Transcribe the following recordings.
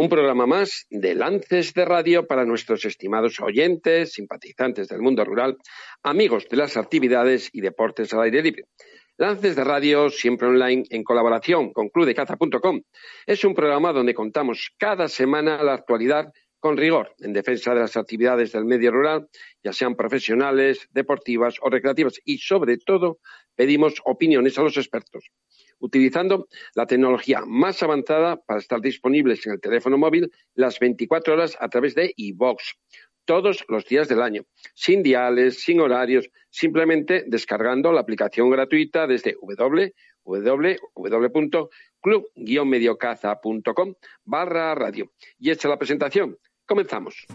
Un programa más de Lances de Radio para nuestros estimados oyentes, simpatizantes del mundo rural, amigos de las actividades y deportes al aire libre. Lances de Radio, siempre online, en colaboración con clubdecaza.com. Es un programa donde contamos cada semana la actualidad con rigor en defensa de las actividades del medio rural, ya sean profesionales, deportivas o recreativas, y sobre todo pedimos opiniones a los expertos utilizando la tecnología más avanzada para estar disponibles en el teléfono móvil las 24 horas a través de iVox, todos los días del año, sin diales, sin horarios, simplemente descargando la aplicación gratuita desde www.club-mediocaza.com barra radio. Y hecha la presentación, comenzamos.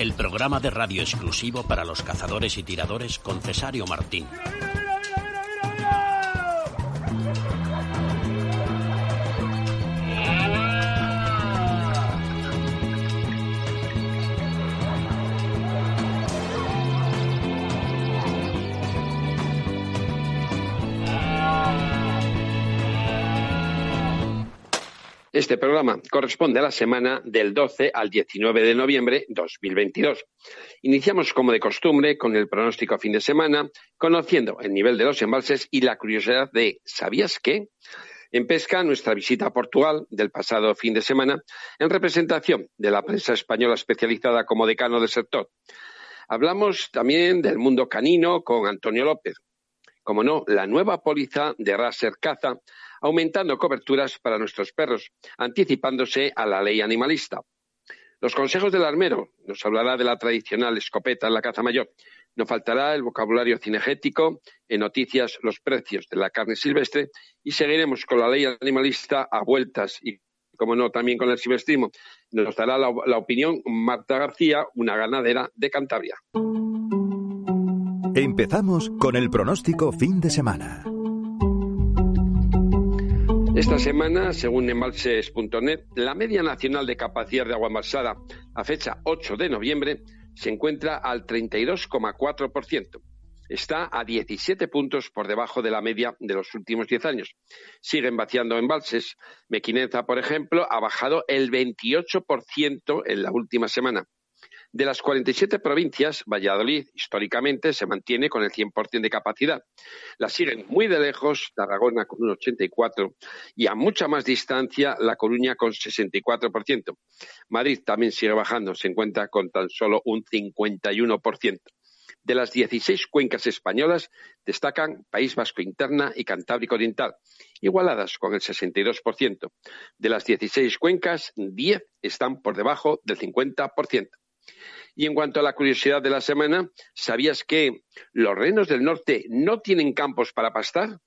El programa de radio exclusivo para los cazadores y tiradores con Cesario Martín. Este programa corresponde a la semana del 12 al 19 de noviembre de 2022. Iniciamos, como de costumbre, con el pronóstico a fin de semana, conociendo el nivel de los embalses y la curiosidad de ¿sabías qué? En pesca, nuestra visita a Portugal del pasado fin de semana, en representación de la prensa española especializada como decano del sector. Hablamos también del mundo canino con Antonio López. Como no, la nueva póliza de Raser Caza aumentando coberturas para nuestros perros, anticipándose a la ley animalista. Los consejos del armero nos hablará de la tradicional escopeta en la caza mayor. No faltará el vocabulario cinegético, en noticias los precios de la carne silvestre y seguiremos con la ley animalista a vueltas y, como no, también con el silvestrismo. Nos dará la, la opinión Marta García, una ganadera de Cantabria. Empezamos con el pronóstico fin de semana. Esta semana, según embalses.net, la media nacional de capacidad de agua embalsada a fecha 8 de noviembre se encuentra al 32,4%. Está a 17 puntos por debajo de la media de los últimos 10 años. Siguen vaciando embalses. Mequinenza, por ejemplo, ha bajado el 28% en la última semana. De las 47 provincias, Valladolid históricamente se mantiene con el 100% de capacidad. La siguen muy de lejos Tarragona con un 84% y a mucha más distancia La Coruña con 64%. Madrid también sigue bajando, se encuentra con tan solo un 51%. De las 16 cuencas españolas destacan País Vasco Interna y Cantábrico Oriental, igualadas con el 62%. De las 16 cuencas, 10 están por debajo del 50%. Y en cuanto a la curiosidad de la semana, ¿sabías que los renos del norte no tienen campos para pastar?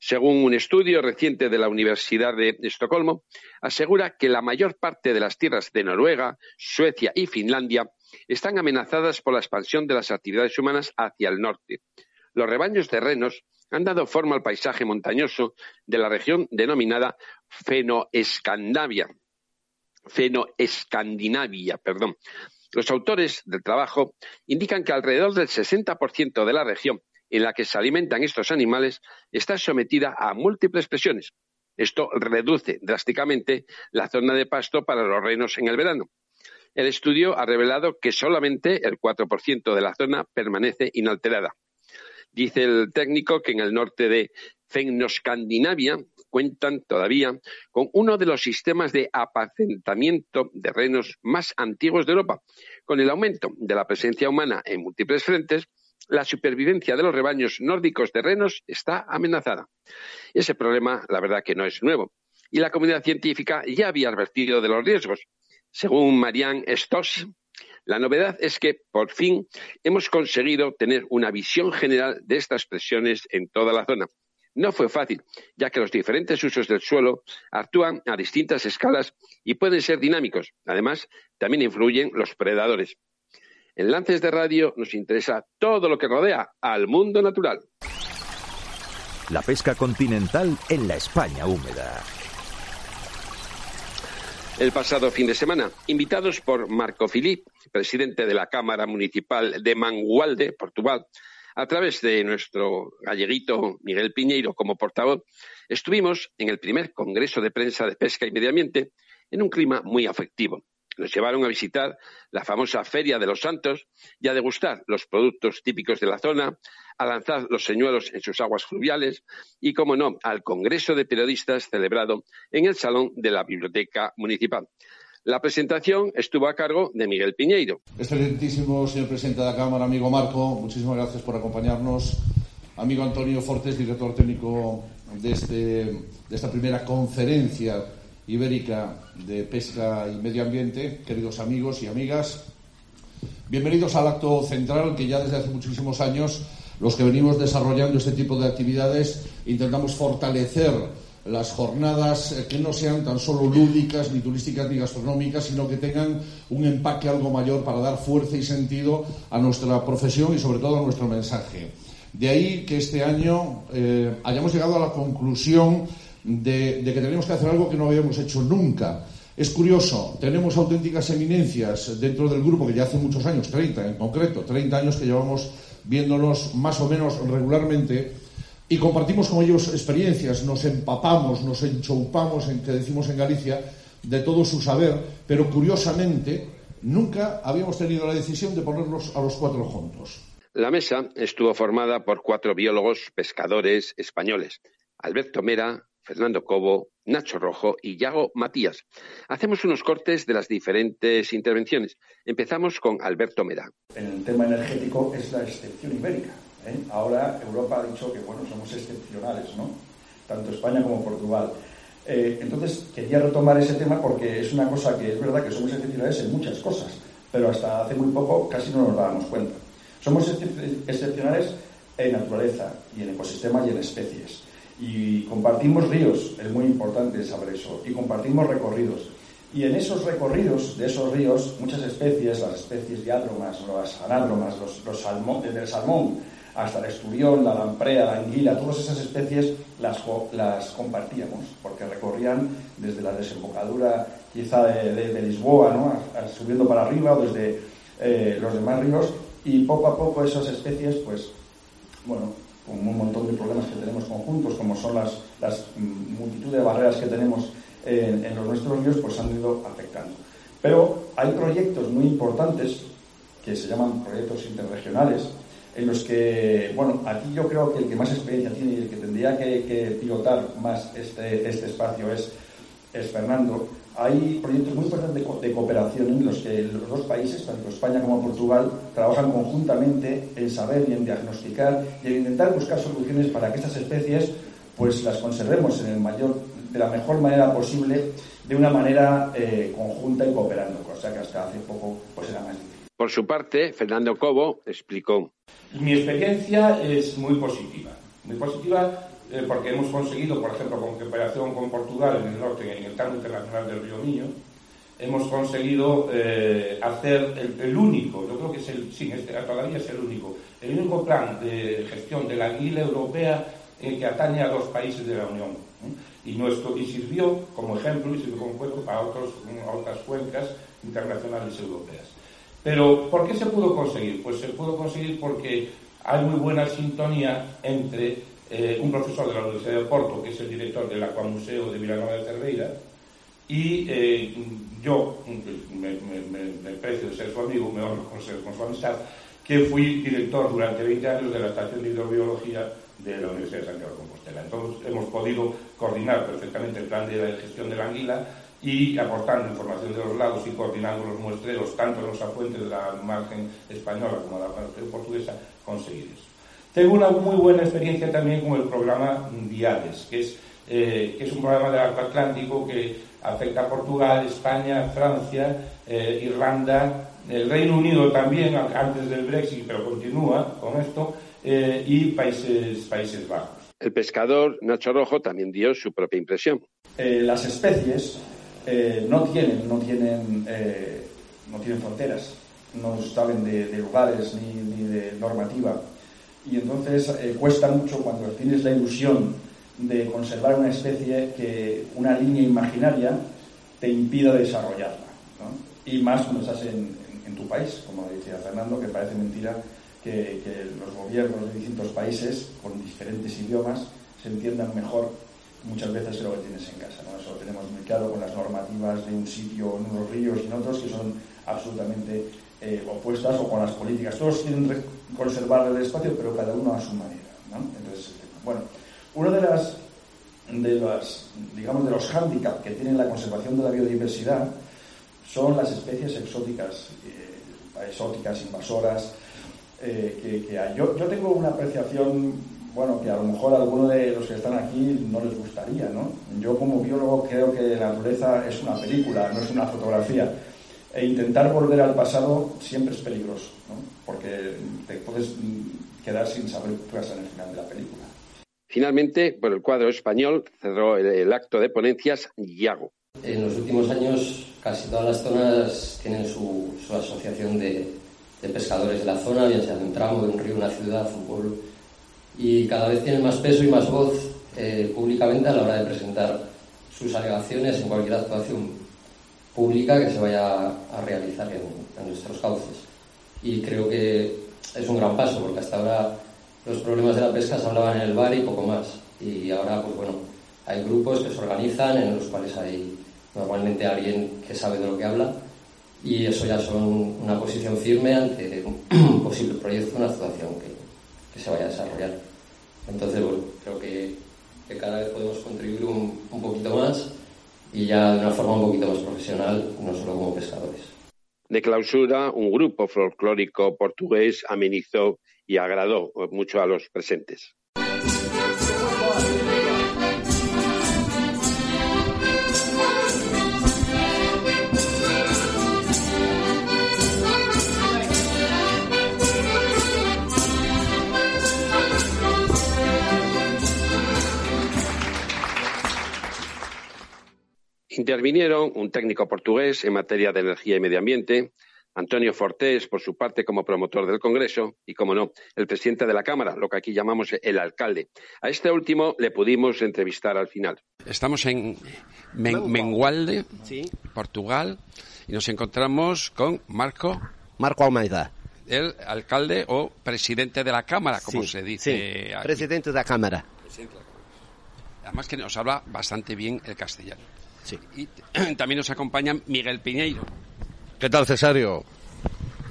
Según un estudio reciente de la Universidad de Estocolmo, asegura que la mayor parte de las tierras de Noruega, Suecia y Finlandia están amenazadas por la expansión de las actividades humanas hacia el norte. Los rebaños de renos han dado forma al paisaje montañoso de la región denominada Fenoescandinavia, Fenoescandinavia, perdón, los autores del trabajo indican que alrededor del 60% de la región en la que se alimentan estos animales está sometida a múltiples presiones. Esto reduce drásticamente la zona de pasto para los renos en el verano. El estudio ha revelado que solamente el 4% de la zona permanece inalterada. Dice el técnico que en el norte de Fennoscandinavia cuentan todavía con uno de los sistemas de apacentamiento de renos más antiguos de Europa. Con el aumento de la presencia humana en múltiples frentes, la supervivencia de los rebaños nórdicos de renos está amenazada. Ese problema, la verdad, que no es nuevo. Y la comunidad científica ya había advertido de los riesgos. Según Marianne Stoss, La novedad es que, por fin, hemos conseguido tener una visión general de estas presiones en toda la zona. No fue fácil, ya que los diferentes usos del suelo actúan a distintas escalas y pueden ser dinámicos. Además, también influyen los predadores. En Lances de Radio nos interesa todo lo que rodea al mundo natural. La pesca continental en la España húmeda. El pasado fin de semana, invitados por Marco Filip, presidente de la Cámara Municipal de Mangualde, Portugal, a través de nuestro galleguito Miguel Piñeiro como portavoz, estuvimos en el primer Congreso de Prensa de Pesca y Medio Ambiente en un clima muy afectivo. Nos llevaron a visitar la famosa Feria de los Santos y a degustar los productos típicos de la zona, a lanzar los señuelos en sus aguas fluviales y, como no, al Congreso de Periodistas celebrado en el Salón de la Biblioteca Municipal. La presentación estuvo a cargo de Miguel Piñeiro. Excelentísimo señor presidente de la Cámara, amigo Marco, muchísimas gracias por acompañarnos. Amigo Antonio Fortes, director técnico de, este, de esta primera conferencia ibérica de pesca y medio ambiente, queridos amigos y amigas, bienvenidos al acto central que ya desde hace muchísimos años los que venimos desarrollando este tipo de actividades intentamos fortalecer las jornadas eh, que no sean tan solo lúdicas, ni turísticas, ni gastronómicas, sino que tengan un empaque algo mayor para dar fuerza y sentido a nuestra profesión y sobre todo a nuestro mensaje. De ahí que este año eh, hayamos llegado a la conclusión de, de, que tenemos que hacer algo que no habíamos hecho nunca. Es curioso, tenemos auténticas eminencias dentro del grupo que ya hace muchos años, 30 en concreto, 30 años que llevamos viéndonos más o menos regularmente y compartimos con ellos experiencias, nos empapamos, nos enchoupamos, en que decimos en Galicia, de todo su saber, pero curiosamente nunca habíamos tenido la decisión de ponerlos a los cuatro juntos. La mesa estuvo formada por cuatro biólogos pescadores españoles, Alberto Mera, Fernando Cobo, Nacho Rojo y Yago Matías. Hacemos unos cortes de las diferentes intervenciones. Empezamos con Alberto Mera. El tema energético es la excepción ibérica ¿eh? Ahora Europa ha dicho que bueno, somos excepcionales, ¿no? Tanto España como Portugal. Eh, entonces quería retomar ese tema porque es una cosa que es verdad que somos excepcionales en muchas cosas, pero hasta hace muy poco casi no nos dábamos cuenta. Somos excepcionales en naturaleza y en ecosistemas y en especies. Y compartimos ríos, es muy importante saber eso, y compartimos recorridos. Y en esos recorridos de esos ríos, muchas especies, las especies diádromas, las anádromas, los, los salmón, el salmón hasta el esturión, la lamprea, la anguila, todas esas especies las, compartíamos, porque recorrían desde la desembocadura quizá de, Lisboa, ¿no? subiendo para arriba o desde eh, los demás ríos, y poco a poco esas especies, pues, bueno, con un montón de problemas que tenemos conjuntos, como son las, las multitud de barreras que tenemos en, en los nuestros ríos, pues han ido afectando. Pero hay proyectos muy importantes que se llaman proyectos interregionales, en los que, bueno, aquí yo creo que el que más experiencia tiene y el que tendría que, pilotar más este, este espacio es, Fernando. Hay proyectos muy importantes de, cooperación en los que los dos países, tanto España como Portugal, trabajan conjuntamente en saber y en diagnosticar y en intentar buscar soluciones para que estas especies pues las conservemos en de la mejor manera posible, de una manera eh, conjunta y cooperando, cosa que hasta hace poco pues era más difícil. Por su parte, Fernando Cobo explicó. Mi experiencia es muy positiva. Muy positiva eh, porque hemos conseguido, por ejemplo, con cooperación con Portugal en el norte, en el campo internacional del río Miño, hemos conseguido eh, hacer el, único, yo creo que es el, sí, este, todavía es el único, el único plan de gestión de la anguila europea eh, que atañe a los países de la Unión. Y, nuestro, y sirvió como ejemplo y sirvió como ejemplo para otros, otras cuencas internacionales europeas. Pero, ¿por qué se pudo conseguir? Pues se pudo conseguir porque hay muy buena sintonía entre eh, un profesor de la Universidad de Porto, que es el director del Aquamuseo de Vilanova de Cerveira, y eh, yo, me, me, precio de ser su amigo, me honro con, ser, con su amistad, que fui director durante 20 años de la Estación de Hidrobiología de la Universidad de Santiago de Compostela. Entonces hemos podido coordinar perfectamente el plan de gestión de la anguila y aportando información de los lados y coordinando los muestreos, tanto en los afuentes de la margen española como de la margen portuguesa, conseguir eso. Tengo una muy buena experiencia también con el programa Diades, que es, eh, que es un programa del Atlántico que afecta a Portugal, España, Francia, eh, Irlanda, el Reino Unido también, antes del Brexit, pero continúa con esto, eh, y Países, Países Bajos. El pescador Nacho Rojo también dio su propia impresión. Eh, las especies eh, no tienen, no tienen, no tienen fronteras, no saben de, lugares ni, ni, de normativa. Y entonces cuesta mucho cuando tienes la ilusión de conservar una especie que una línea imaginaria te impida desarrollarla. Y más cuando estás en, en tu país, como decía Fernando, que parece mentira que, los gobiernos de distintos países con diferentes idiomas se entiendan mejor muchas veces que lo que tienes en casa. ¿no? Eso lo tenemos muy claro con las normativas de un sitio en unos ríos y en otros que son absolutamente eh, opuestas o con las políticas. Todos quieren conservar el espacio, pero cada uno a su manera. ¿no? Entonces, bueno, uno de las de las digamos de los hándicaps que tiene la conservación de la biodiversidad son las especies exóticas, eh, exóticas, invasoras, eh, que, hay. Yo, yo, tengo una apreciación, bueno, que a lo mejor a algunos de los que están aquí no les gustaría, ¿no? Yo como biólogo creo que la naturaleza es una película, no es una fotografía. E intentar volver al pasado siempre es peligroso, ¿no? Porque te puedes quedar sin saber qué pasa en el final de la película. Finalmente, por el cuadro español cerró el, acto de ponencias Yago. En los últimos años casi todas las zonas tienen su, su asociación de, de pescadores de la zona, bien sea de un tramo, de un río, una ciudad, un pueblo, y cada vez tienen más peso y más voz eh, públicamente a la hora de presentar sus alegaciones en cualquier actuación pública que se vaya a realizar en, nuestros cauces. Y creo que es un gran paso, porque hasta ahora los problemas de la pesca se hablaban en el bar y poco más. Y ahora, pues bueno, hay grupos que se organizan en los cuales hay normalmente alguien que sabe de lo que habla y eso ya son una posición firme ante un posible proyecto, una actuación que, que se vaya a desarrollar. Entonces, bueno, creo que, que cada vez podemos contribuir un, un, poquito más y ya de una forma un poquito más profesional, no solo como pescadores. De clausura, un grupo folclórico portugués amenizó y agradó mucho a los presentes. Intervinieron un técnico portugués en materia de energía y medio ambiente, Antonio Fortés, por su parte, como promotor del Congreso, y, como no, el presidente de la Cámara, lo que aquí llamamos el alcalde. A este último le pudimos entrevistar al final. Estamos en Mengualde, Portugal, y nos encontramos con Marco. Marco Almeida. El alcalde o presidente de la Cámara, como se dice. Sí. Presidente de la Cámara. Además que nos habla bastante bien el castellano. Y también nos acompaña Miguel Piñeiro. ¿Qué tal, Cesario?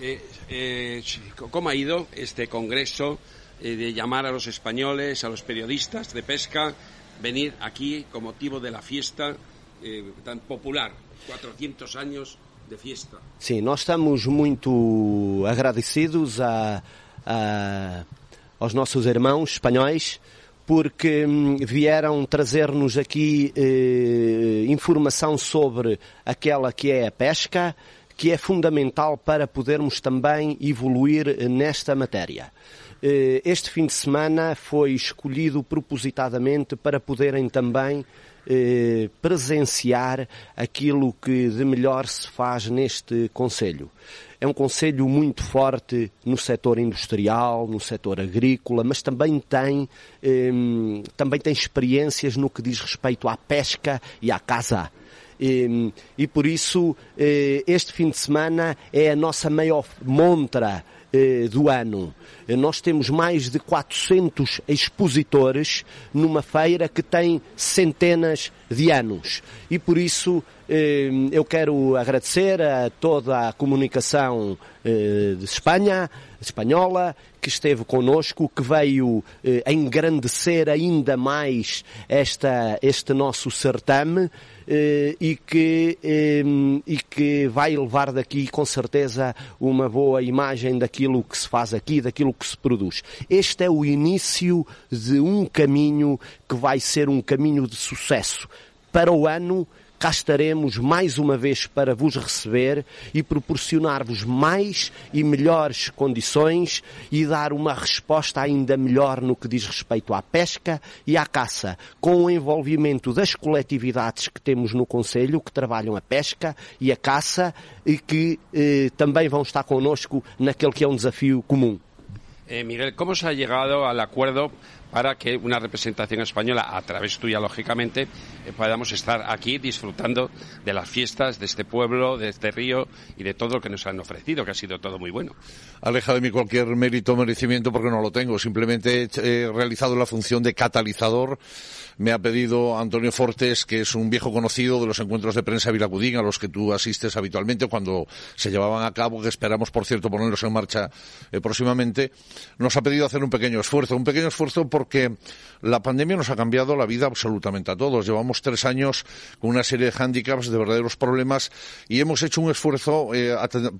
Eh, eh, ¿Cómo ha ido este congreso eh, de llamar a los españoles, a los periodistas de pesca, venir aquí con motivo de la fiesta tan popular? 400 años de fiesta. Sim, nós estamos muito agradecidos a, a, aos nossos irmãos espanhóis porque hum, vieram trazer-nos aqui eh, informação sobre aquela que é a pesca, que é fundamental para podermos também evoluir nesta matéria. Eh, este fim de semana foi escolhido propositadamente para poderem também eh, presenciar aquilo que de melhor se faz neste Conselho. É um conselho muito forte no setor industrial, no setor agrícola, mas também tem, eh, também tem experiências no que diz respeito à pesca e à caça. E, e por isso eh, este fim de semana é a nossa maior montra do ano. Nós temos mais de 400 expositores numa feira que tem centenas de anos. E por isso eh, eu quero agradecer a toda a comunicação eh, de Espanha, espanhola, que esteve connosco, que veio eh, engrandecer ainda mais esta, este nosso certame eh, e, que, eh, e que vai levar daqui com certeza uma boa imagem daquilo que se faz aqui, daquilo que se produz. Este é o início de um caminho que vai ser um caminho de sucesso para o ano cá estaremos mais uma vez para vos receber e proporcionar-vos mais e melhores condições e dar uma resposta ainda melhor no que diz respeito à pesca e à caça, com o envolvimento das coletividades que temos no Conselho, que trabalham a pesca e a caça e que eh, também vão estar connosco naquele que é um desafio comum. Eh, Miguel, ¿cómo se ha llegado al acuerdo para que una representación española, a través tuya, lógicamente, eh, podamos estar aquí disfrutando de las fiestas de este pueblo, de este río y de todo lo que nos han ofrecido, que ha sido todo muy bueno? Aleja de mí cualquier mérito o merecimiento porque no lo tengo. Simplemente he realizado la función de catalizador me ha pedido Antonio Fortes, que es un viejo conocido de los encuentros de prensa Vilacudín, a los que tú asistes habitualmente cuando se llevaban a cabo, que esperamos, por cierto, ponerlos en marcha eh, próximamente, nos ha pedido hacer un pequeño esfuerzo. Un pequeño esfuerzo porque la pandemia nos ha cambiado la vida absolutamente a todos. Llevamos tres años con una serie de hándicaps, de verdaderos problemas, y hemos hecho un esfuerzo eh,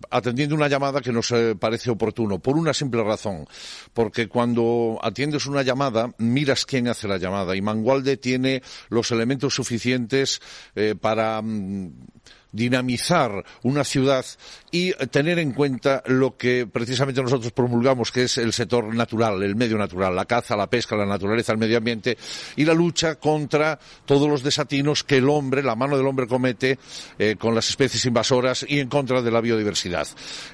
atendiendo una llamada que nos eh, parece oportuno, por una simple razón. Porque cuando atiendes una llamada, miras quién hace la llamada. Y Mangualde tiene los elementos suficientes eh, para mm, dinamizar una ciudad y tener en cuenta lo que precisamente nosotros promulgamos, que es el sector natural, el medio natural, la caza, la pesca, la naturaleza, el medio ambiente y la lucha contra todos los desatinos que el hombre, la mano del hombre comete eh, con las especies invasoras y en contra de la biodiversidad.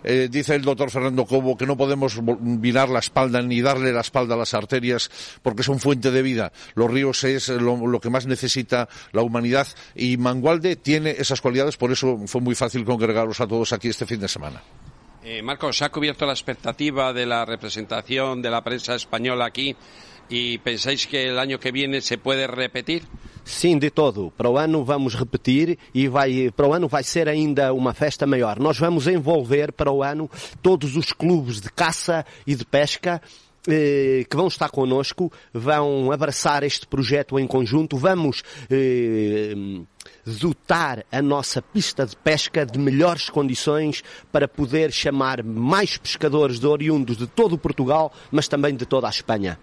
Eh, dice el doctor Fernando Cobo que no podemos virar la espalda ni darle la espalda a las arterias porque son fuente de vida. Los ríos es lo, que más necesita la humanidad y Mangualde tiene esas cualidades, eso fue muy fácil congregarlos a todos aquí este fin de semana. Eh, Marcos, ¿se ha cubierto la expectativa de la representación de la prensa española aquí y pensáis que el año que viene se puede repetir? Sim, de todo. Para o ano vamos repetir e vai, para o ano vai ser ainda uma festa maior. Nós vamos envolver para o ano todos os clubes de caça e de pesca eh, que vão estar connosco, vão abraçar este projeto em conjunto, vamos eh, dotar a nossa pista de pesca de melhores condições para poder chamar mais pescadores de oriundos de todo Portugal, mas também de toda a Espanha.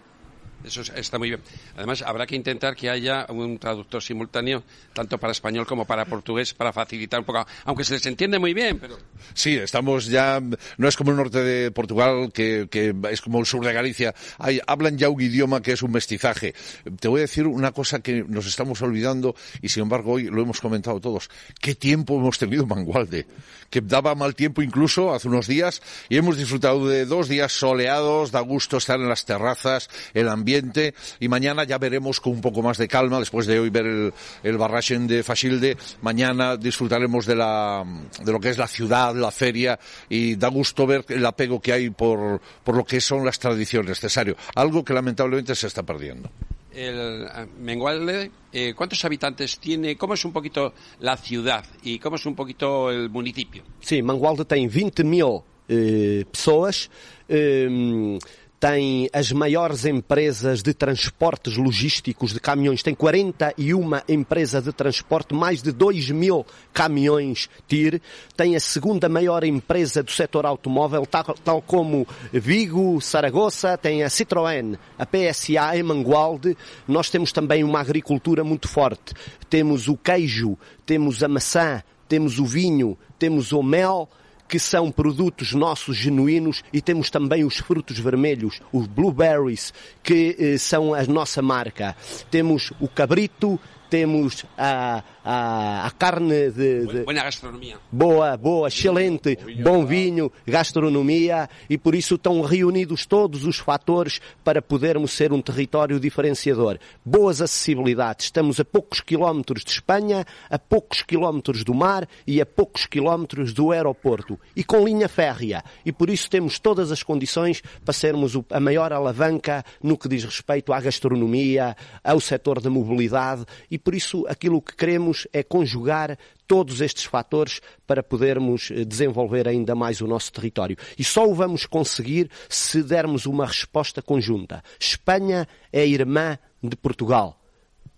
Eso está muy bien. Además, habrá que intentar que haya un traductor simultáneo, tanto para español como para portugués, para facilitar un poco, aunque se les entiende muy bien, pero... Sí, estamos ya, no es como el norte de Portugal, que, que es como el sur de Galicia, Hay, hablan ya un idioma que es un mestizaje. Te voy a decir una cosa que nos estamos olvidando, y sin embargo hoy lo hemos comentado todos. ¿Qué tiempo hemos tenido en Mangualde? Que daba mal tiempo incluso hace unos días, y hemos disfrutado de dos días soleados, da gusto estar en las terrazas, el ambiente y mañana ya veremos con un poco más de calma, después de hoy ver el, el Barrachen de Fasilde, mañana disfrutaremos de, la, de lo que es la ciudad, la feria y da gusto ver el apego que hay por, por lo que son las tradiciones, Cesario, algo que lamentablemente se está perdiendo. El eh, Mengualde, eh, ¿cuántos habitantes tiene? ¿Cómo es un poquito la ciudad y cómo es un poquito el municipio? Sí, Mangualde tiene 20.000 eh, pessoas. Eh, tem as maiores empresas de transportes logísticos de caminhões, tem 41 empresas de transporte, mais de 2 mil caminhões TIR, tem a segunda maior empresa do setor automóvel, tal, tal como Vigo, Saragoça, tem a Citroën, a PSA em Mangualde, nós temos também uma agricultura muito forte, temos o queijo, temos a maçã, temos o vinho, temos o mel, que são produtos nossos genuínos e temos também os frutos vermelhos, os blueberries, que eh, são a nossa marca. Temos o cabrito, temos a, a, a carne de, de... Boa gastronomia. Boa, boa, excelente, bom vinho, gastronomia e por isso estão reunidos todos os fatores para podermos ser um território diferenciador. Boas acessibilidades. Estamos a poucos quilómetros de Espanha, a poucos quilómetros do mar e a poucos quilómetros do aeroporto. E com linha férrea. E por isso temos todas as condições para sermos a maior alavanca no que diz respeito à gastronomia, ao setor da mobilidade e por isso aquilo que queremos é conjugar todos estes fatores para podermos eh, desenvolver ainda mais o nosso território. E só o vamos conseguir se dermos uma resposta conjunta. Espanha é irmã de Portugal.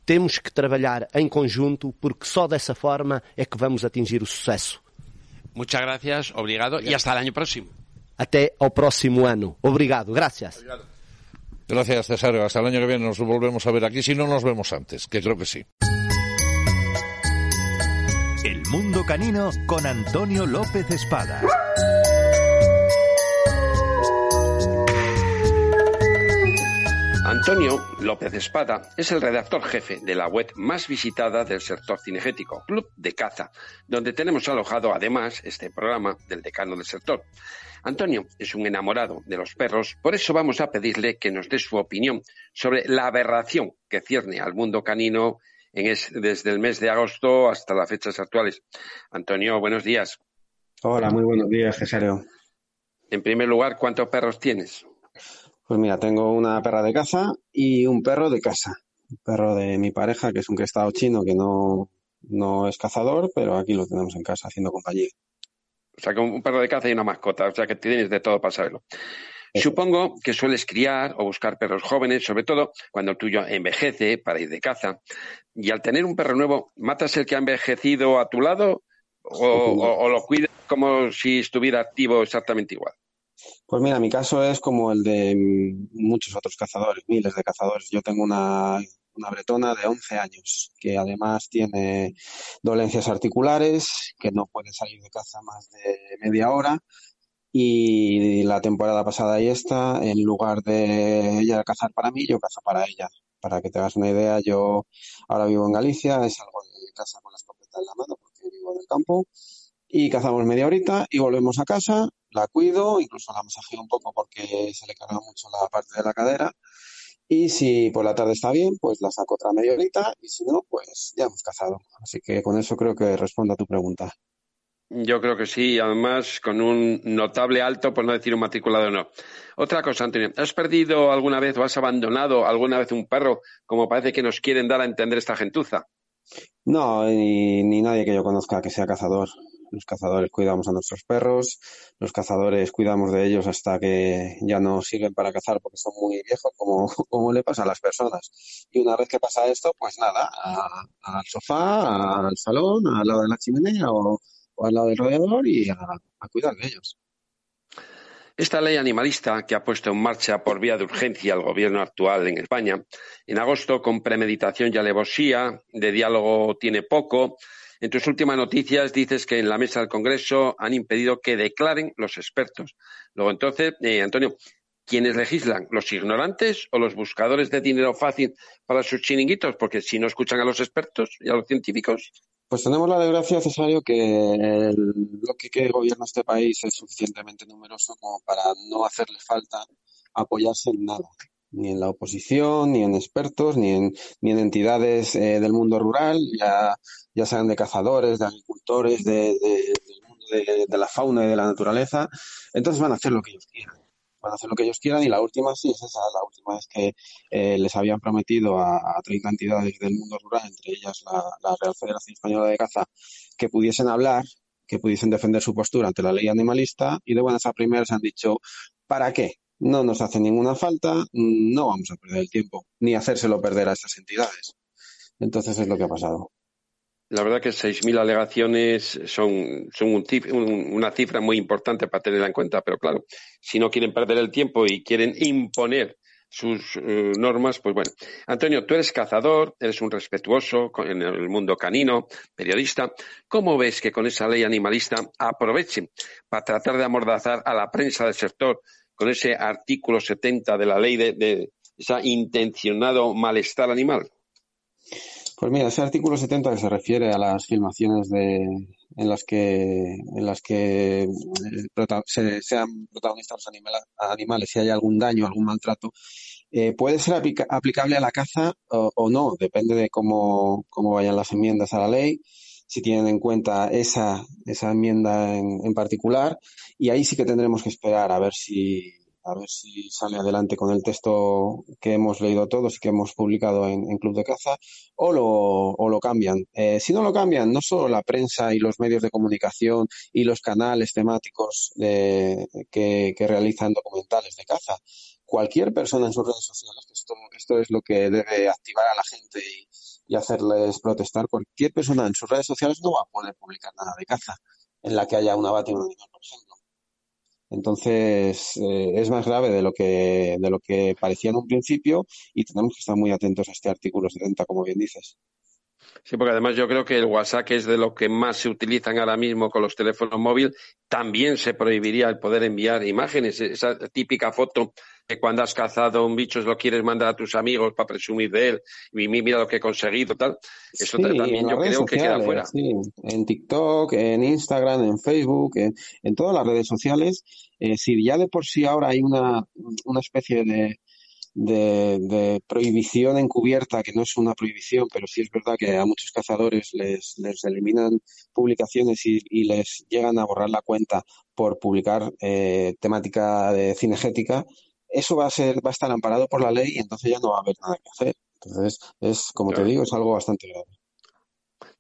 Temos que trabalhar em conjunto porque só dessa forma é que vamos atingir o sucesso. Muchas gracias, obrigado y hasta el año próximo. Até ao próximo ano. Obrigado, gracias. Obrigado. Gracias, Cesario. Hasta el año que viene nos volvemos a ver aquí, si no nos vemos antes, que creo que sí. Mundo Canino con Antonio López Espada. Antonio López Espada es el redactor jefe de la web más visitada del sector cinegético, Club de Caza, donde tenemos alojado además este programa del decano del sector. Antonio es un enamorado de los perros, por eso vamos a pedirle que nos dé su opinión sobre la aberración que cierne al mundo canino desde el mes de agosto hasta las fechas actuales. Antonio, buenos días. Hola, muy buenos días, Cesario. En primer lugar, ¿cuántos perros tienes? Pues mira, tengo una perra de caza y un perro de casa. Un perro de mi pareja, que es un crestado chino que no, no es cazador, pero aquí lo tenemos en casa haciendo compañía. O sea, que un perro de caza y una mascota, o sea, que tienes de todo para saberlo. Supongo que sueles criar o buscar perros jóvenes, sobre todo cuando el tuyo envejece para ir de caza. Y al tener un perro nuevo, ¿matas el que ha envejecido a tu lado o, o lo cuidas como si estuviera activo exactamente igual? Pues mira, mi caso es como el de muchos otros cazadores, miles de cazadores. Yo tengo una, una bretona de 11 años, que además tiene dolencias articulares, que no puede salir de caza más de media hora. Y la temporada pasada y esta, en lugar de ella cazar para mí, yo cazo para ella. Para que te hagas una idea, yo ahora vivo en Galicia, es algo de casa con la escopeta en la mano, porque vivo en el campo, y cazamos media horita y volvemos a casa, la cuido, incluso la masajeo un poco porque se le carga mucho la parte de la cadera. Y si por la tarde está bien, pues la saco otra media horita y si no, pues ya hemos cazado. Así que con eso creo que respondo a tu pregunta. Yo creo que sí, además con un notable alto, por no decir un matriculado no. Otra cosa, Antonio, ¿has perdido alguna vez o has abandonado alguna vez un perro, como parece que nos quieren dar a entender esta gentuza? No, ni, ni nadie que yo conozca que sea cazador. Los cazadores cuidamos a nuestros perros, los cazadores cuidamos de ellos hasta que ya no sirven para cazar porque son muy viejos, como, como le pasa a las personas. Y una vez que pasa esto, pues nada, al sofá, al salón, al lado de la chimenea o, al lado del rodeador y a, a cuidar de ellos. Esta ley animalista que ha puesto en marcha por vía de urgencia el gobierno actual en España, en agosto con premeditación y alevosía, de diálogo tiene poco, en tus últimas noticias dices que en la mesa del Congreso han impedido que declaren los expertos. Luego, entonces, eh, Antonio, ¿quiénes legislan? ¿Los ignorantes o los buscadores de dinero fácil para sus chiringuitos? Porque si no escuchan a los expertos y a los científicos. Pues tenemos la desgracia, Cesario, que el bloque que gobierna este país es suficientemente numeroso como para no hacerle falta apoyarse en nada ni en la oposición, ni en expertos, ni en, ni en entidades eh, del mundo rural, ya, ya sean de cazadores, de agricultores, de, de, de, la fauna y de la naturaleza. Entonces van a hacer lo que ellos quieran. Van a hacer lo que ellos quieran y la última sí es esa, la última es que eh, les habían prometido a, a 30 entidades del mundo rural, entre ellas la, la Real Federación Española de Caza, que pudiesen hablar, que pudiesen defender su postura ante la ley animalista y de buenas a primeras han dicho, ¿para qué? No nos hace ninguna falta, no vamos a perder el tiempo, ni hacérselo perder a esas entidades. Entonces es lo que ha pasado. La verdad que 6.000 alegaciones son, son una cifra muy importante para tenerla en cuenta, pero claro, si no quieren perder el tiempo y quieren imponer sus eh, normas, pues bueno. Antonio, tú eres cazador, eres un respetuoso en el mundo canino, periodista. ¿Cómo ves que con esa ley animalista aprovechen para tratar de amordazar a la prensa del sector con ese artículo 70 de la ley de, de ese intencionado malestar animal? Pues mira, ese artículo 70 que se refiere a las filmaciones de, en las que, en las que eh, se, sean protagonistas los animales, si hay algún daño, algún maltrato, eh, puede ser aplicable a la caza o, no, depende de cómo, cómo vayan las enmiendas a la ley si tienen en cuenta esa, esa enmienda en, en, particular y ahí sí que tendremos que esperar a ver si a ver si sale adelante con el texto que hemos leído todos y que hemos publicado en, Club de Caza o lo, o lo cambian. Eh, si no lo cambian, no solo la prensa y los medios de comunicación y los canales temáticos de, que, que realizan documentales de caza, cualquier persona en sus redes sociales, esto, esto es lo que debe activar a la gente y, y hacerles protestar. Cualquier persona en sus redes sociales no va a poder publicar nada de caza en la que haya un abate un animal, por ejemplo. Entonces, eh, es más grave de lo que de lo que parecía en un principio y tenemos que estar muy atentos a este artículo 70, como bien dices. Sí, porque además yo creo que el WhatsApp es de lo que más se utilizan ahora mismo con los teléfonos móviles. También se prohibiría el poder enviar imágenes. Esa típica foto que cuando has cazado un bicho lo quieres mandar a tus amigos para presumir de él y mira lo que he conseguido, tal. Eso también yo creo que queda fuera. Sí. En TikTok, en Instagram, en Facebook, en, todas las redes sociales. Eh, si ya de por sí ahora hay una, una especie de de, prohibición encubierta, que no es una prohibición, pero sí es verdad que a muchos cazadores les, les eliminan publicaciones y, les llegan a borrar la cuenta por publicar eh, temática de cinegética, eso va a ser, va a estar amparado por la ley y entonces ya no va a haber nada que hacer. Entonces, es, como te digo, es algo bastante grave.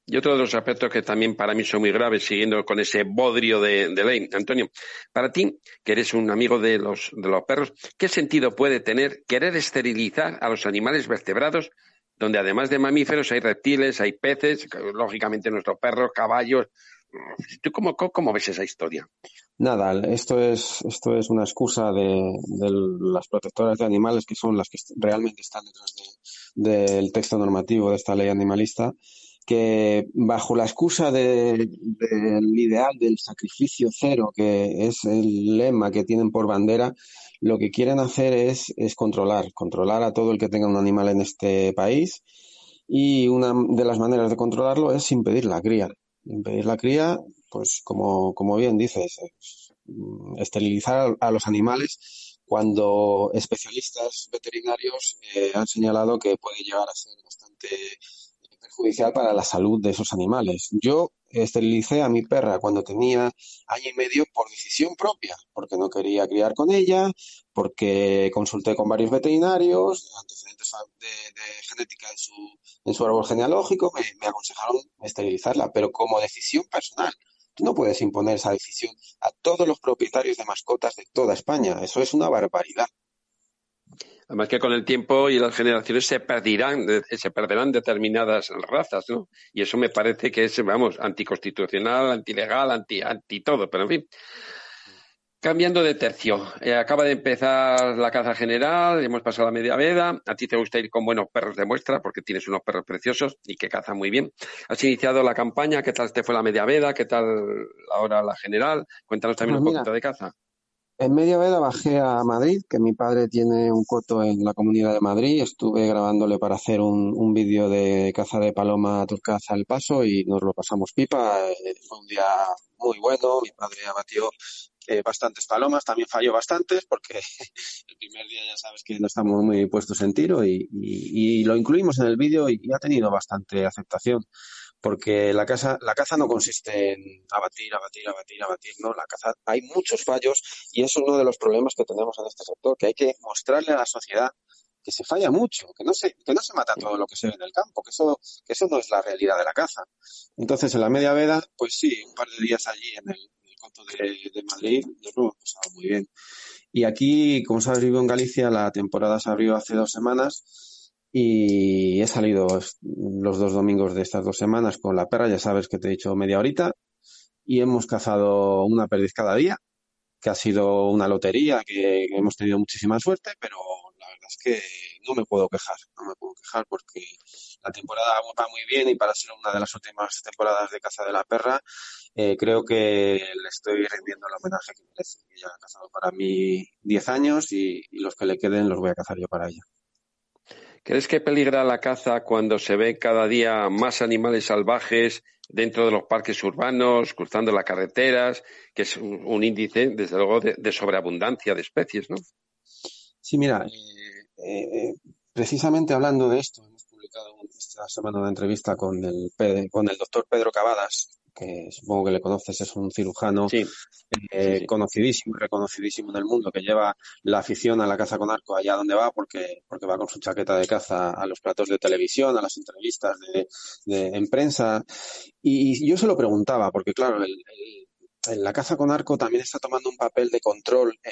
Y otro de los aspectos que también para mí son muy graves, siguiendo con ese bodrio de, ley, Antonio, para ti, que eres un amigo de los, de los perros, ¿qué sentido puede tener querer esterilizar a los animales vertebrados, donde además de mamíferos hay reptiles, hay peces, lógicamente nuestros perros, caballos? ¿Tú cómo, cómo ves esa historia? Nada, esto es, esto es una excusa de, las protectoras de animales, que son las que realmente están detrás del texto normativo de esta ley animalista que bajo la excusa del ideal del sacrificio cero, que es el lema que tienen por bandera, lo que quieren hacer es, es controlar, controlar a todo el que tenga un animal en este país. Y una de las maneras de controlarlo es impedir la cría. Impedir la cría, pues como, como bien dices, esterilizar a los animales cuando especialistas veterinarios eh, han señalado que puede llegar a ser bastante judicial para la salud de esos animales. Yo esterilicé a mi perra cuando tenía año y medio por decisión propia, porque no quería criar con ella, porque consulté con varios veterinarios, antecedentes de, genética en su, en su árbol genealógico, me, me aconsejaron esterilizarla, pero como decisión personal. Tú no puedes imponer esa decisión a todos los propietarios de mascotas de toda España. Eso es una barbaridad. Además que con el tiempo y las generaciones se perderán, se perderán determinadas razas, ¿no? Y eso me parece que es, vamos, anticonstitucional, antilegal, anti, anti todo, pero en fin. Cambiando de tercio, eh, acaba de empezar la caza general, hemos pasado la media veda, a ti te gusta ir con buenos perros de muestra porque tienes unos perros preciosos y que cazan muy bien. Has iniciado la campaña, ¿qué tal te fue la media veda? ¿Qué tal ahora la general? Cuéntanos también pues un poquito de caza. En media veda bajé a Madrid, que mi padre tiene un coto en la comunidad de Madrid. Estuve grabándole para hacer un, un vídeo de caza de paloma turcaza al paso y nos lo pasamos pipa. Eh, fue un día muy bueno. Mi padre abatió eh, bastantes palomas, también falló bastantes porque el primer día ya sabes que no estamos muy puestos en tiro y, y, y lo incluimos en el vídeo y ha tenido bastante aceptación porque la, caza, la caza no consiste en abatir, abatir, abatir, abatir, no, la caza hay muchos fallos y es uno de los problemas que tenemos en este sector, que hay que mostrarle a la sociedad que se falla mucho, que no se, que no se mata todo lo que se ve en el campo, que eso, que eso no es la realidad de la caza. Entonces, en la media veda, pues sí, un par de días allí en el, conto de, de, Madrid, nos lo hemos pasado muy bien. Y aquí, como sabes, vivo en Galicia, la temporada se abrió hace dos semanas y he salido los dos domingos de estas dos semanas con la perra, ya sabes que te he dicho media horita, y hemos cazado una perdiz cada día, que ha sido una lotería, que hemos tenido muchísima suerte, pero la verdad es que no me puedo quejar, no me puedo quejar porque la temporada va muy bien y para ser una de las últimas temporadas de caza de la perra, eh, creo que le estoy rindiendo el homenaje que merece. Ella ha cazado para mí 10 años y los que le queden los voy a cazar yo para ella. ¿Crees que peligra la caza cuando se ve cada día más animales salvajes dentro de los parques urbanos, cruzando las carreteras, que es un, índice, desde luego, de, sobreabundancia de especies, ¿no? Sí, mira, eh, eh, precisamente hablando de esto, hemos publicado esta semana una entrevista con el, con el doctor Pedro Cavadas, que supongo que le conoces, es un cirujano eh, conocidísimo reconocidísimo en el mundo, que lleva la afición a la caza con arco allá donde va, porque, porque va con su chaqueta de caza a los platos de televisión, a las entrevistas de, en prensa. Y yo se lo preguntaba, porque claro, el, la caza con arco también está tomando un papel de control eh,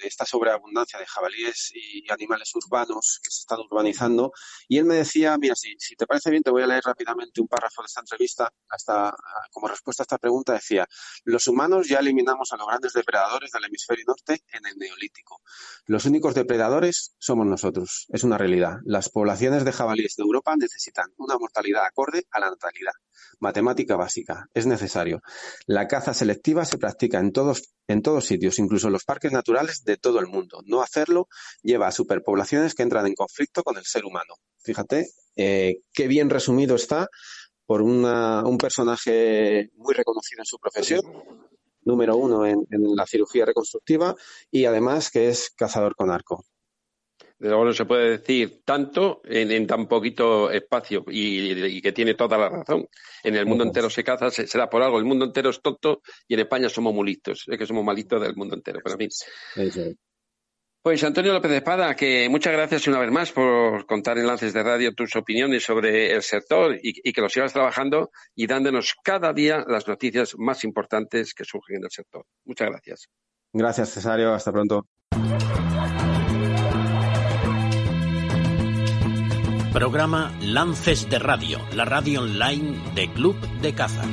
de esta sobreabundancia de jabalíes y animales urbanos que se están urbanizando. Y él me decía, mira, si, te parece bien, te voy a leer rápidamente un párrafo de esta entrevista. Hasta, como respuesta a esta pregunta decía, los humanos ya eliminamos a los grandes depredadores del hemisferio norte en el neolítico. Los únicos depredadores somos nosotros. Es una realidad. Las poblaciones de jabalíes de Europa necesitan una mortalidad acorde a la natalidad. Matemática básica. Es necesario. La caza selectiva se practica en todos, en todos sitios, incluso en los parques naturales de todo el mundo. No hacerlo lleva a superpoblaciones que entran en conflicto con el ser humano. Fíjate eh, qué bien resumido está por un personaje muy reconocido en su profesión, número uno en, la cirugía reconstructiva y además que es cazador con arco. De luego no se puede decir tanto en, tan poquito espacio y, que tiene toda la razón. En el mundo entero se caza, será por algo. El mundo entero es tonto y en España somos muy listos. Es que somos malitos del mundo entero. Pero a Pues Antonio López de Espada, que muchas gracias una vez más por contar en Lances de Radio tus opiniones sobre el sector y, y, que lo sigas trabajando y dándonos cada día las noticias más importantes que surgen en el sector. Muchas gracias. Gracias, Cesario. Hasta pronto. Programa Lances de Radio, la radio online de Club de Caza.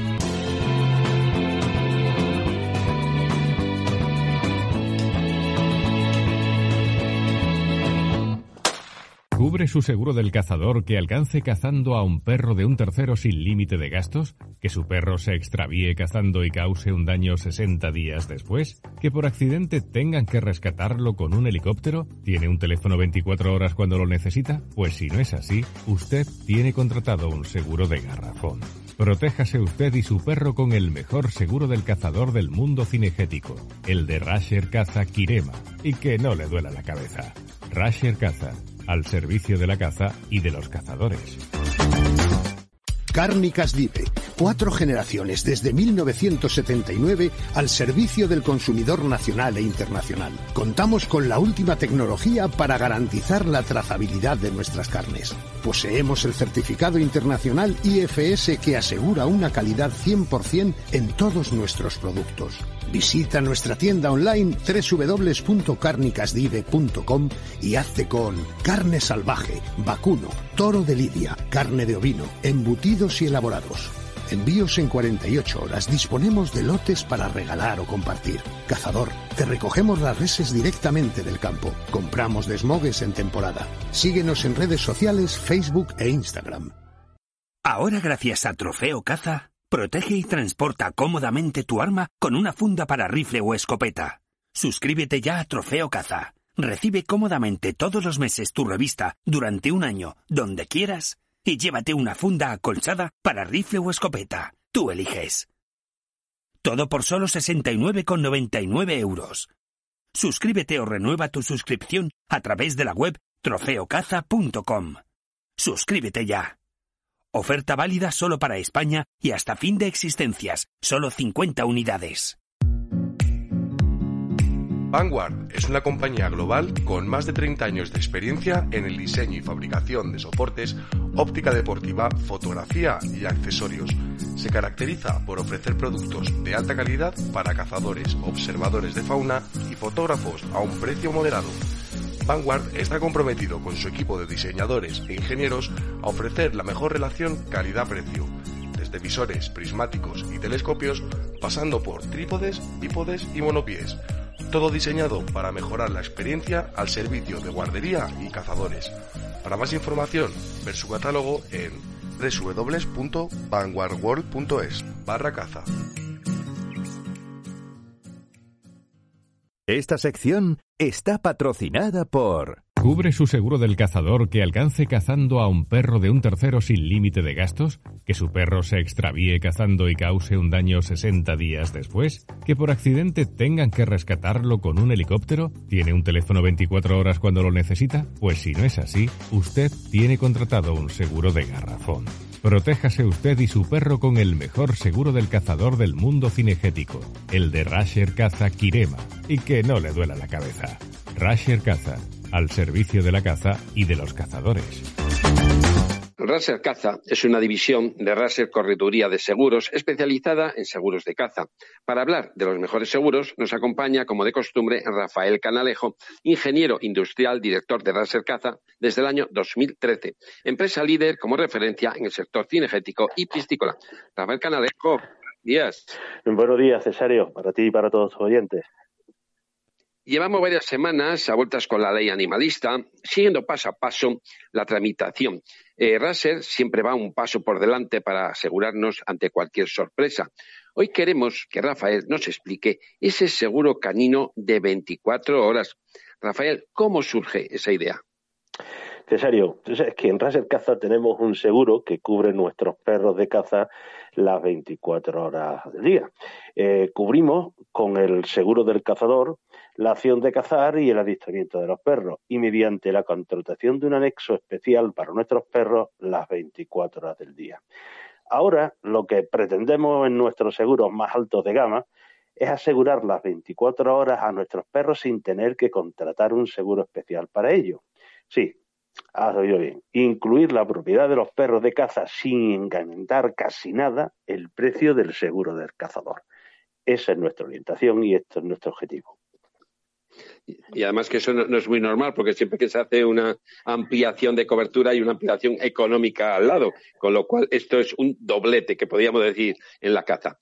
¿Cubre su seguro del cazador que alcance cazando a un perro de un tercero sin límite de gastos? ¿Que su perro se extravíe cazando y cause un daño 60 días después? ¿Que por accidente tengan que rescatarlo con un helicóptero? ¿Tiene un teléfono 24 horas cuando lo necesita? Pues si no es así, usted tiene contratado un seguro de garrafón. Protéjase usted y su perro con el mejor seguro del cazador del mundo cinegético, el de Rasher Caza Kirema, y que no le duela la cabeza. Rasher Caza al servicio de la caza y de los cazadores. Cárnicas Dive. Cuatro generaciones desde 1979 al servicio del consumidor nacional e internacional. Contamos con la última tecnología para garantizar la trazabilidad de nuestras carnes. Poseemos el certificado internacional IFS que asegura una calidad 100% en todos nuestros productos. Visita nuestra tienda online www.carnicasdive.com y hazte con carne salvaje, vacuno, toro de lidia, carne de ovino, embutidos y elaborados. Envíos en 48 horas. Disponemos de lotes para regalar o compartir. Cazador, te recogemos las reses directamente del campo. Compramos desmogues en temporada. Síguenos en redes sociales, Facebook e Instagram. Ahora gracias a Trofeo Caza, protege y transporta cómodamente tu arma con una funda para rifle o escopeta. Suscríbete ya a Trofeo Caza. Recibe cómodamente todos los meses tu revista durante un año, donde quieras y llévate una funda acolchada para rifle o escopeta. Tú eliges. Todo por solo 69,99 euros. Suscríbete o renueva tu suscripción a través de la web trofeocaza.com. Suscríbete ya. Oferta válida solo para España y hasta fin de existencias, solo 50 unidades. Vanguard es una compañía global con más de 30 años de experiencia en el diseño y fabricación de soportes, óptica deportiva, fotografía y accesorios. Se caracteriza por ofrecer productos de alta calidad para cazadores, observadores de fauna y fotógrafos a un precio moderado. Vanguard está comprometido con su equipo de diseñadores e ingenieros a ofrecer la mejor relación calidad-precio, desde visores, prismáticos y telescopios, pasando por trípodes, bípodes y monopiés todo diseñado para mejorar la experiencia al servicio de guardería y cazadores. Para más información, ver su catálogo en www.vanguardworld.es barra caza. Esta sección está patrocinada por... ¿Cubre su seguro del cazador que alcance cazando a un perro de un tercero sin límite de gastos? ¿Que su perro se extravíe cazando y cause un daño 60 días después? ¿Que por accidente tengan que rescatarlo con un helicóptero? ¿Tiene un teléfono 24 horas cuando lo necesita? Pues si no es así, usted tiene contratado un seguro de garrafón. Protéjase usted y su perro con el mejor seguro del cazador del mundo cinegético, el de Rasher Caza Kirema, y que no le duela la cabeza. Rasher Caza al servicio de la caza y de los cazadores. Raser Caza es una división de Raser Correduría de Seguros especializada en seguros de caza. Para hablar de los mejores seguros nos acompaña, como de costumbre, Rafael Canalejo, ingeniero industrial, director de Raser Caza desde el año 2013, empresa líder como referencia en el sector cinegético y piscícola. Rafael Canalejo, días. Buenos días, Cesario, para ti y para todos los oyentes. Llevamos varias semanas a vueltas con la ley animalista, siguiendo paso a paso la tramitación. Eh, Raser siempre va un paso por delante para asegurarnos ante cualquier sorpresa. Hoy queremos que Rafael nos explique ese seguro canino de 24 horas. Rafael, ¿cómo surge esa idea? Cesario, es que en Raser Caza tenemos un seguro que cubre nuestros perros de caza las 24 horas del día. Eh, cubrimos con el seguro del cazador la acción de cazar y el adiestramiento de los perros, y mediante la contratación de un anexo especial para nuestros perros las 24 horas del día. Ahora, lo que pretendemos en nuestros seguros más altos de gama es asegurar las 24 horas a nuestros perros sin tener que contratar un seguro especial para ello. Sí, has oído bien. Incluir la propiedad de los perros de caza sin incrementar casi nada el precio del seguro del cazador. Esa es nuestra orientación y esto es nuestro objetivo. Y además que eso no, es muy normal, porque siempre que se hace una ampliación de cobertura hay una ampliación económica al lado, con lo cual esto es un doblete, que podríamos decir, en la caza.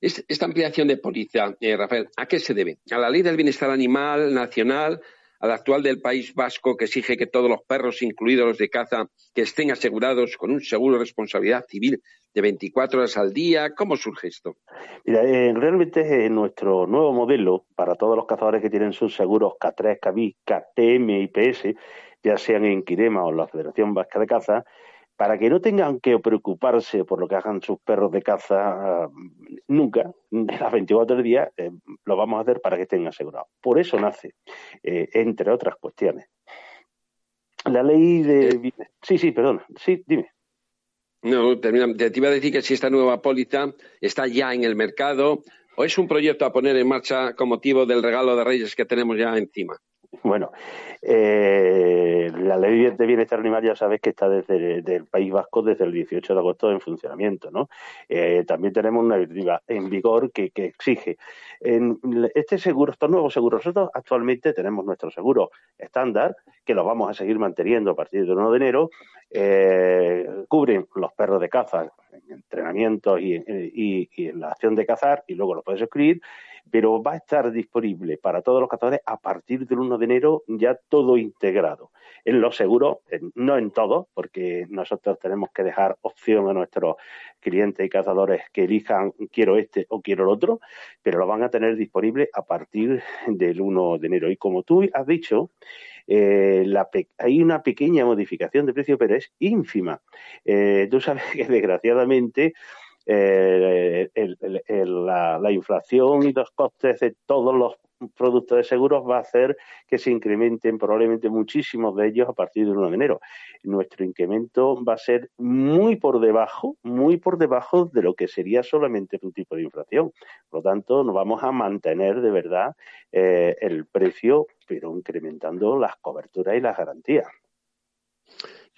Esta ampliación de póliza, eh, Rafael, ¿a qué se debe? ¿A la ley del bienestar animal nacional? Al actual del País Vasco que exige que todos los perros, incluidos los de caza, que estén asegurados con un seguro de responsabilidad civil de 24 horas al día. ¿Cómo surge esto? Mira, eh, realmente es nuestro nuevo modelo para todos los cazadores que tienen sus seguros K3, KBI, KTM y PS, ya sean en Quirema o la Federación Vasca de Caza, para que no tengan que preocuparse por lo que hagan sus perros de caza nunca, las 24 días, eh, lo vamos a hacer para que estén asegurados. Por eso nace, eh, entre otras cuestiones. La ley de... Eh. Sí, sí, perdón. Sí, dime. No, termina. Te iba a decir que si esta nueva póliza está ya en el mercado o es un proyecto a poner en marcha con motivo del regalo de Reyes que tenemos ya encima. Bueno, eh, la ley de bienestar animal ya sabes que está desde el País Vasco desde el 18 de agosto en funcionamiento, ¿no? Eh, también tenemos una directiva en vigor que, exige en este seguro, estos nuevos seguros. Nosotros actualmente tenemos nuestro seguro estándar que lo vamos a seguir manteniendo a partir del 1 de enero. Eh, cubren los perros de caza en entrenamientos y, y, en la acción de cazar y luego lo puedes escribir pero va a estar disponible para todos los cazadores a partir del 1 de enero ya todo integrado. En los seguros, no en todo, porque nosotros tenemos que dejar opción a nuestros clientes y cazadores que elijan quiero este o quiero el otro, pero lo van a tener disponible a partir del 1 de enero. Y como tú has dicho, eh, hay una pequeña modificación de precio, pero es ínfima. Eh, tú sabes que desgraciadamente eh, la, inflación y los costes de todos los productos de seguros va a hacer que se incrementen probablemente muchísimos de ellos a partir del 1 de enero. Nuestro incremento va a ser muy por debajo, muy por debajo de lo que sería solamente un tipo de inflación. Por lo tanto, nos vamos a mantener de verdad eh, el precio, pero incrementando las coberturas y las garantías.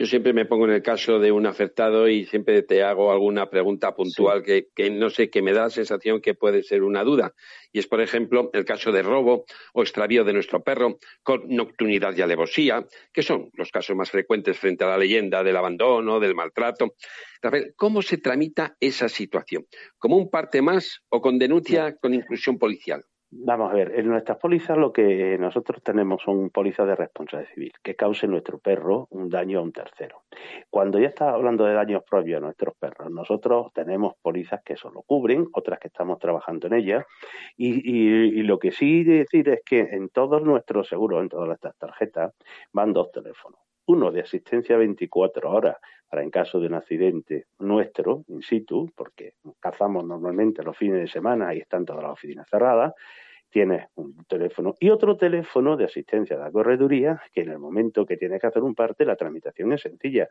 Yo siempre me pongo en el caso de un afectado y siempre te hago alguna pregunta puntual que, no sé, que me da la sensación que puede ser una duda. Y es, por ejemplo, el caso de robo o extravío de nuestro perro con nocturnidad y alevosía, que son los casos más frecuentes frente a la leyenda del abandono, del maltrato. Rafael, ¿cómo se tramita esa situación? ¿Como un parte más o con denuncia con inclusión policial? Vamos a ver, en nuestras pólizas lo que nosotros tenemos son pólizas de responsabilidad civil, que cause nuestro perro un daño a un tercero. Cuando ya está hablando de daños propios a nuestros perros, nosotros tenemos pólizas que eso lo cubren, otras que estamos trabajando en ellas, y, lo que sí decir es que en todos nuestros seguros, en todas estas tarjetas, van dos teléfonos. Uno de asistencia 24 horas para en caso de un accidente nuestro, in situ, porque cazamos normalmente los fines de semana y están todas las oficinas cerradas, tienes un teléfono y otro teléfono de asistencia de la correduría que en el momento que tienes que hacer un parte la tramitación es sencilla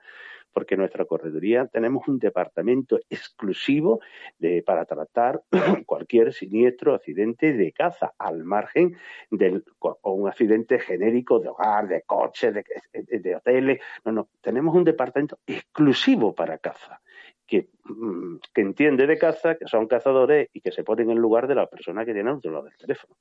porque en nuestra correduría tenemos un departamento exclusivo de, para tratar cualquier siniestro accidente de caza al margen del o un accidente genérico de hogar, de coche, de, de hoteles. No, no, tenemos un departamento exclusivo para caza que, mm, que, entiende de caza, que son cazadores y que se ponen en lugar de la persona que tiene al otro lado del teléfono.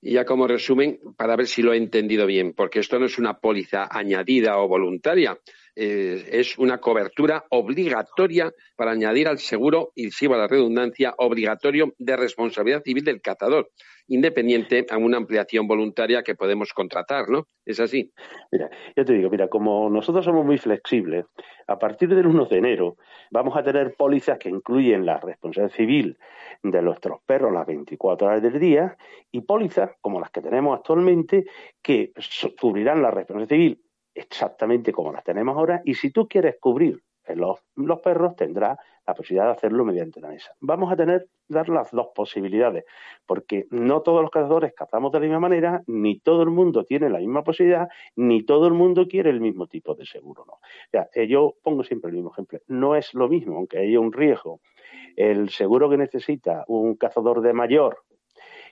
Y ya como resumen, para ver si lo he entendido bien, porque esto no es una póliza añadida o voluntaria, eh, es una cobertura obligatoria para añadir al seguro, y si va la redundancia, obligatorio de responsabilidad civil del cazador independiente a una ampliación voluntaria que podemos contratar, ¿no? ¿Es así? Mira, yo te digo, mira, como nosotros somos muy flexibles, a partir del 1 de enero vamos a tener pólizas que incluyen la responsabilidad civil de nuestros perros las 24 horas del día y pólizas como las que tenemos actualmente que cubrirán la responsabilidad civil exactamente como las tenemos ahora y si tú quieres cubrir los, los perros tendrás la posibilidad de hacerlo mediante la mesa. Vamos a tener dar las dos posibilidades, porque no todos los cazadores cazamos de la misma manera, ni todo el mundo tiene la misma posibilidad, ni todo el mundo quiere el mismo tipo de seguro. ¿no? Eh, yo pongo siempre el mismo ejemplo. No es lo mismo, aunque haya un riesgo, el seguro que necesita un cazador de mayor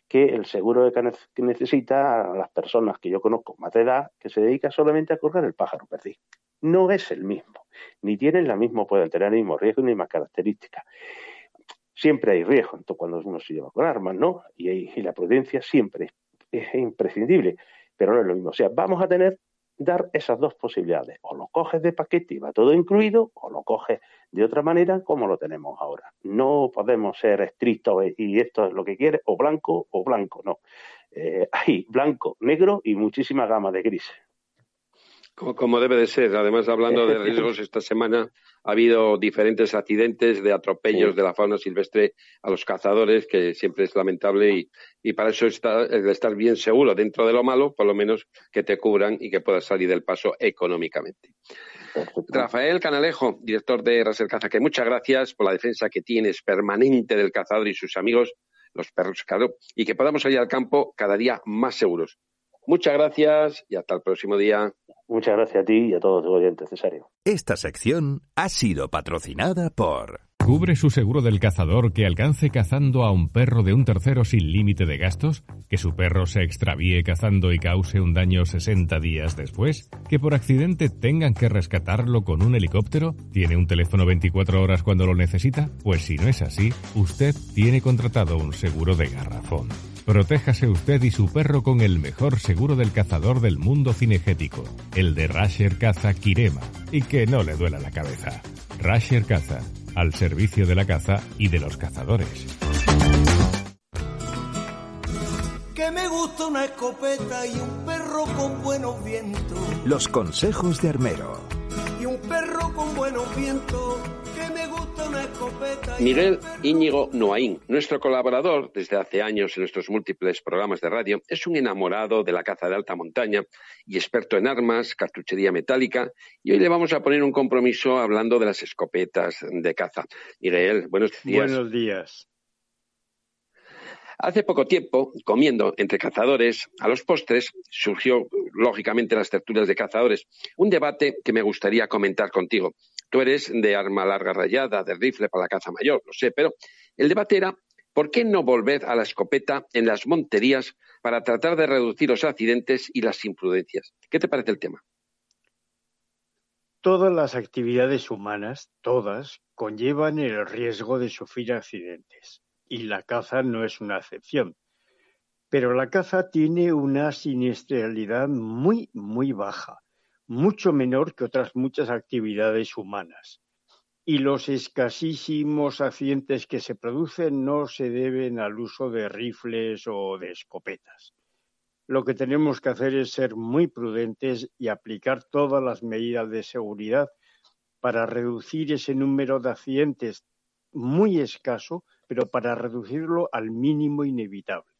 que el seguro que necesita a las personas que yo conozco más de edad que se dedica solamente a correr el pájaro perdido. No es el mismo ni tienen la misma, pueden tener el mismo riesgo ni mismas características. Siempre hay riesgo cuando uno se lleva con armas, ¿no? Y, la prudencia siempre es, imprescindible, pero no es lo mismo. O sea, vamos a tener dar esas dos posibilidades. O lo coges de paquete y va todo incluido, o lo coges de otra manera como lo tenemos ahora. No podemos ser estrictos y esto es lo que quieres, o blanco o blanco, no. Eh, hay blanco, negro y muchísima gama de grises. Como, debe de ser. Además, hablando de riesgos, esta semana ha habido diferentes accidentes de atropellos de la fauna silvestre a los cazadores, que siempre es lamentable y, para eso está el estar bien seguro dentro de lo malo, por lo menos que te cubran y que puedas salir del paso económicamente. Rafael Canalejo, director de Raser Caza, que muchas gracias por la defensa que tienes permanente del cazador y sus amigos, los perros, y que podamos salir al campo cada día más seguros. Muchas gracias y hasta el próximo día. Muchas gracias a ti y a todos los oyentes, Cesario. Esta sección ha sido patrocinada por... ¿Cubre su seguro del cazador que alcance cazando a un perro de un tercero sin límite de gastos? ¿Que su perro se extravíe cazando y cause un daño 60 días después? ¿Que por accidente tengan que rescatarlo con un helicóptero? ¿Tiene un teléfono 24 horas cuando lo necesita? Pues si no es así, usted tiene contratado un seguro de garrafón. Protéjase usted y su perro con el mejor seguro del cazador del mundo cinegético, el de Rasher Caza Kirema, y que no le duela la cabeza. Rasher Caza, al servicio de la caza y de los cazadores. Que me gusta una escopeta y un perro con buenos vientos. Los consejos de Armero. Un perro con buenos vientos Miguel Íñigo Noaín, nuestro colaborador desde hace años en nuestros múltiples programas de radio, es un enamorado de la caza de alta montaña y experto en armas, cartuchería metálica, y hoy le vamos a poner un compromiso hablando de las escopetas de caza. Miguel, buenos días. Buenos días. Hace poco tiempo, comiendo entre cazadores, a los postres surgió, lógicamente, en las tertulias de cazadores, un debate que me gustaría comentar contigo. Tú eres de arma larga rayada, de rifle para la caza mayor, lo sé, pero el debate era ¿por qué no volver a la escopeta en las monterías para tratar de reducir los accidentes y las imprudencias? ¿Qué te parece el tema? Todas las actividades humanas, todas, conllevan el riesgo de sufrir accidentes, y la caza no es una excepción. Pero la caza tiene una siniestralidad muy, muy baja mucho menor que otras muchas actividades humanas. Y los escasísimos accidentes que se producen no se deben al uso de rifles o de escopetas. Lo que tenemos que hacer es ser muy prudentes y aplicar todas las medidas de seguridad para reducir ese número de accidentes muy escaso, pero para reducirlo al mínimo inevitable.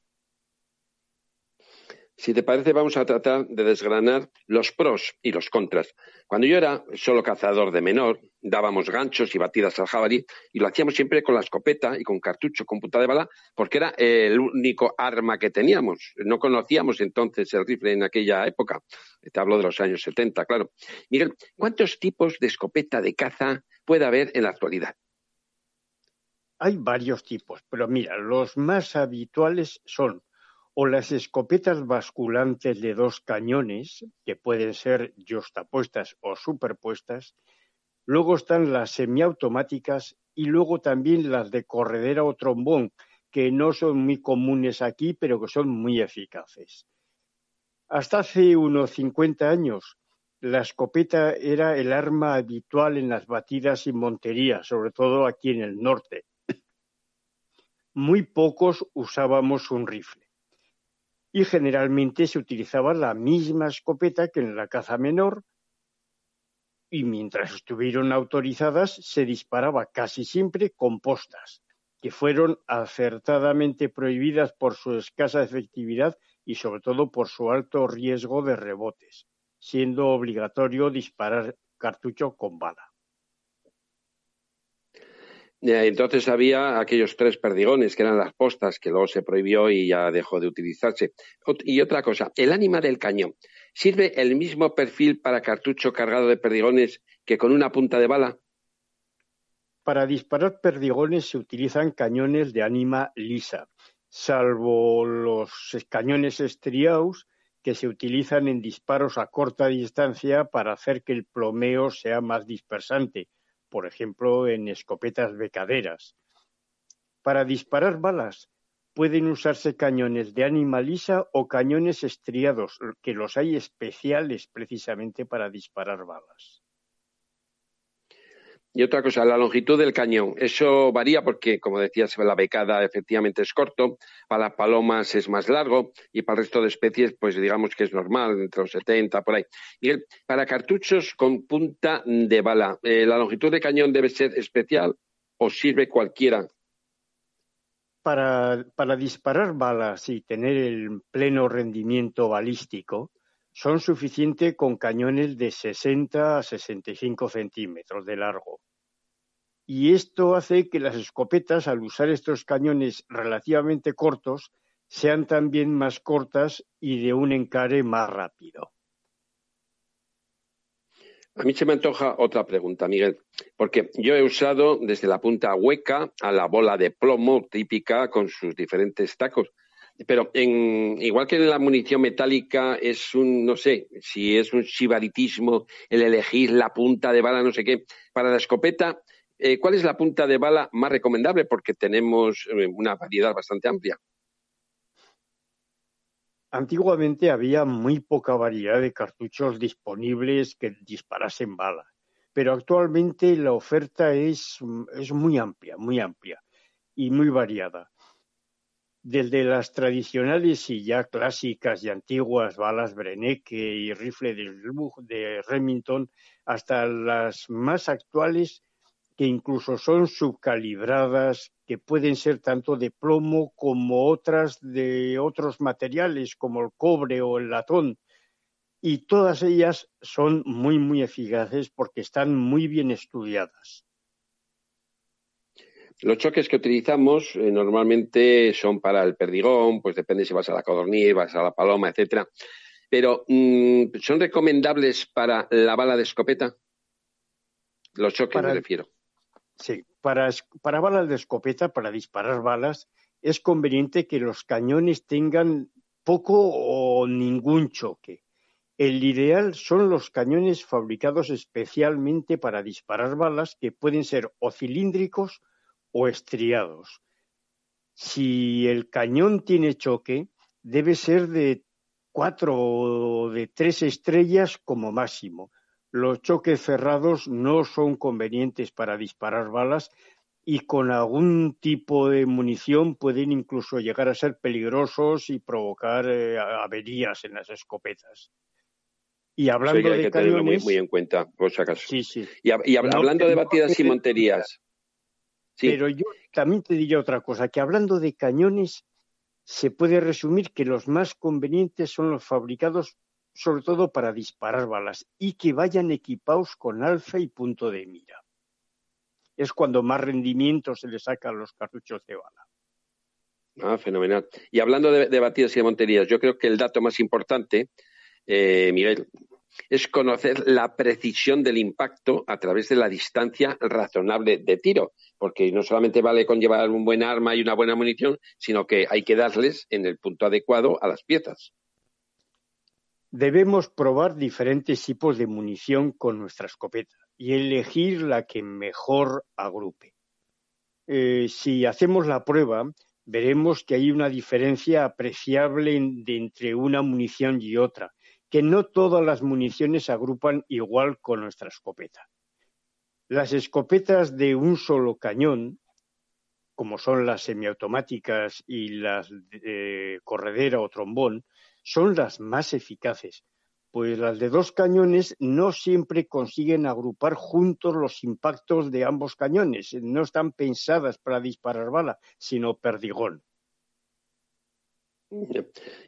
Si te parece, vamos a tratar de desgranar los pros y los contras. Cuando yo era solo cazador de menor, dábamos ganchos y batidas al jabalí y lo hacíamos siempre con la escopeta y con cartucho, con punta de bala, porque era el único arma que teníamos. No conocíamos entonces el rifle en aquella época. Te hablo de los años 70, claro. Miguel, ¿cuántos tipos de escopeta de caza puede haber en la actualidad? Hay varios tipos, pero mira, los más habituales son o las escopetas basculantes de dos cañones, que pueden ser justapuestas o superpuestas, luego están las semiautomáticas y luego también las de corredera o trombón, que no son muy comunes aquí, pero que son muy eficaces. Hasta hace unos 50 años, la escopeta era el arma habitual en las batidas y monterías, sobre todo aquí en el norte. Muy pocos usábamos un rifle y generalmente se utilizaba la misma escopeta que en la caza menor y mientras estuvieron autorizadas se disparaba casi siempre con postas, que fueron acertadamente prohibidas por su escasa efectividad y sobre todo por su alto riesgo de rebotes, siendo obligatorio disparar cartucho con bala. Entonces había aquellos tres perdigones que eran las postas, que luego se prohibió y ya dejó de utilizarse. Y otra cosa, el ánima del cañón. ¿Sirve el mismo perfil para cartucho cargado de perdigones que con una punta de bala? Para disparar perdigones se utilizan cañones de ánima lisa, salvo los cañones estriados que se utilizan en disparos a corta distancia para hacer que el plomeo sea más dispersante por ejemplo en escopetas becaderas. Para disparar balas pueden usarse cañones de ánima lisa o cañones estriados, que los hay especiales precisamente para disparar balas. Y otra cosa, la longitud del cañón. Eso varía porque, como decías, la becada efectivamente es corto, para las palomas es más largo y para el resto de especies, pues digamos que es normal, entre los 70, por ahí. Y para cartuchos con punta de bala, eh, ¿la longitud de cañón debe ser especial o sirve cualquiera? Para, para disparar balas y tener el pleno rendimiento balístico, son suficientes con cañones de 60 a 65 centímetros de largo. Y esto hace que las escopetas, al usar estos cañones relativamente cortos, sean también más cortas y de un encare más rápido. A mí se me antoja otra pregunta, Miguel, porque yo he usado desde la punta hueca a la bola de plomo típica con sus diferentes tacos. Pero en, igual que en la munición metálica es un, no sé, si es un shibaritismo el elegir la punta de bala, no sé qué. Para la escopeta, eh, ¿cuál es la punta de bala más recomendable? Porque tenemos eh, una variedad bastante amplia. Antiguamente había muy poca variedad de cartuchos disponibles que disparasen bala, pero actualmente la oferta es, es muy amplia, muy amplia y muy variada desde las tradicionales y ya clásicas y antiguas balas Breneke y rifle de Remington hasta las más actuales que incluso son subcalibradas, que pueden ser tanto de plomo como otras de otros materiales como el cobre o el latón. Y todas ellas son muy, muy eficaces porque están muy bien estudiadas. Los choques que utilizamos eh, normalmente son para el perdigón, pues depende si vas a la codorniz, vas a la paloma, etcétera. Pero, mm, ¿son recomendables para la bala de escopeta? Los choques me refiero. Sí, para, para balas de escopeta, para disparar balas, es conveniente que los cañones tengan poco o ningún choque. El ideal son los cañones fabricados especialmente para disparar balas que pueden ser o cilíndricos o estriados. Si el cañón tiene choque, debe ser de cuatro o de tres estrellas como máximo. Los choques cerrados no son convenientes para disparar balas y con algún tipo de munición pueden incluso llegar a ser peligrosos y provocar eh, averías en las escopetas. Y hablando de cañones, muy, en cuenta, por si acaso. Y, hablando de batidas y monterías, pero yo también te diría otra cosa, que hablando de cañones, se puede resumir que los más convenientes son los fabricados sobre todo para disparar balas y que vayan equipados con alfa y punto de mira. es cuando más rendimiento se le saca a los cartuchos de bala. Ah, fenomenal. Y hablando de, batidas y de monterías, yo creo que el dato más importante, eh, Miguel, es conocer la precisión del impacto a través de la distancia razonable de tiro, porque no solamente vale con llevar un buen arma y una buena munición, sino que hay que darles en el punto adecuado a las piezas. Debemos probar diferentes tipos de munición con nuestra escopeta y elegir la que mejor agrupe. Eh, si hacemos la prueba, veremos que hay una diferencia apreciable entre una munición y otra, que no todas las municiones se agrupan igual con nuestra escopeta. Las escopetas de un solo cañón, como son las semiautomáticas y las de corredera o trombón, son las más eficaces, pues las de dos cañones no siempre consiguen agrupar juntos los impactos de ambos cañones. No están pensadas para disparar bala, sino perdigón.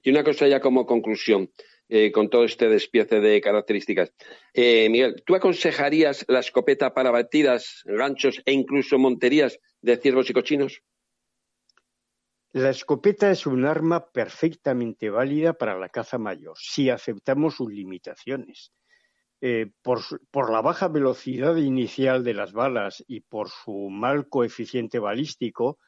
Y una cosa ya como conclusión, eh, con todo este despiece de características. Eh, Miguel, ¿tú aconsejarías la escopeta para batidas, ganchos e incluso monterías de ciervos y cochinos? La escopeta es un arma perfectamente válida para la caza mayor, si aceptamos sus limitaciones. Eh, por, por, la baja velocidad inicial de las balas y por su mal coeficiente balístico,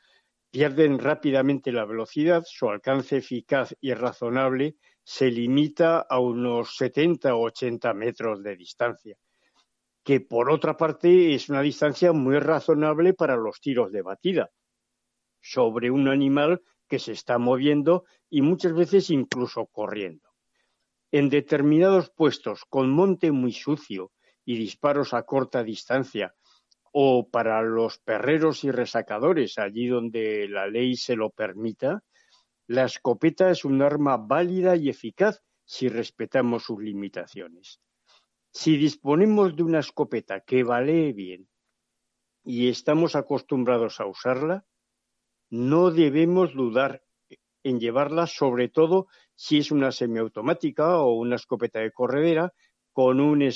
pierden rápidamente la velocidad, su alcance eficaz y razonable se limita a unos 70 o 80 metros de distancia, que por otra parte es una distancia muy razonable para los tiros de batida sobre un animal que se está moviendo y muchas veces incluso corriendo. En determinados puestos con monte muy sucio y disparos a corta distancia, o para los perreros y resacadores, allí donde la ley se lo permita, la escopeta es un arma válida y eficaz si respetamos sus limitaciones. Si disponemos de una escopeta que vale bien y estamos acostumbrados a usarla, no debemos dudar en llevarla, sobre todo si es una semiautomática o una escopeta de corredera con un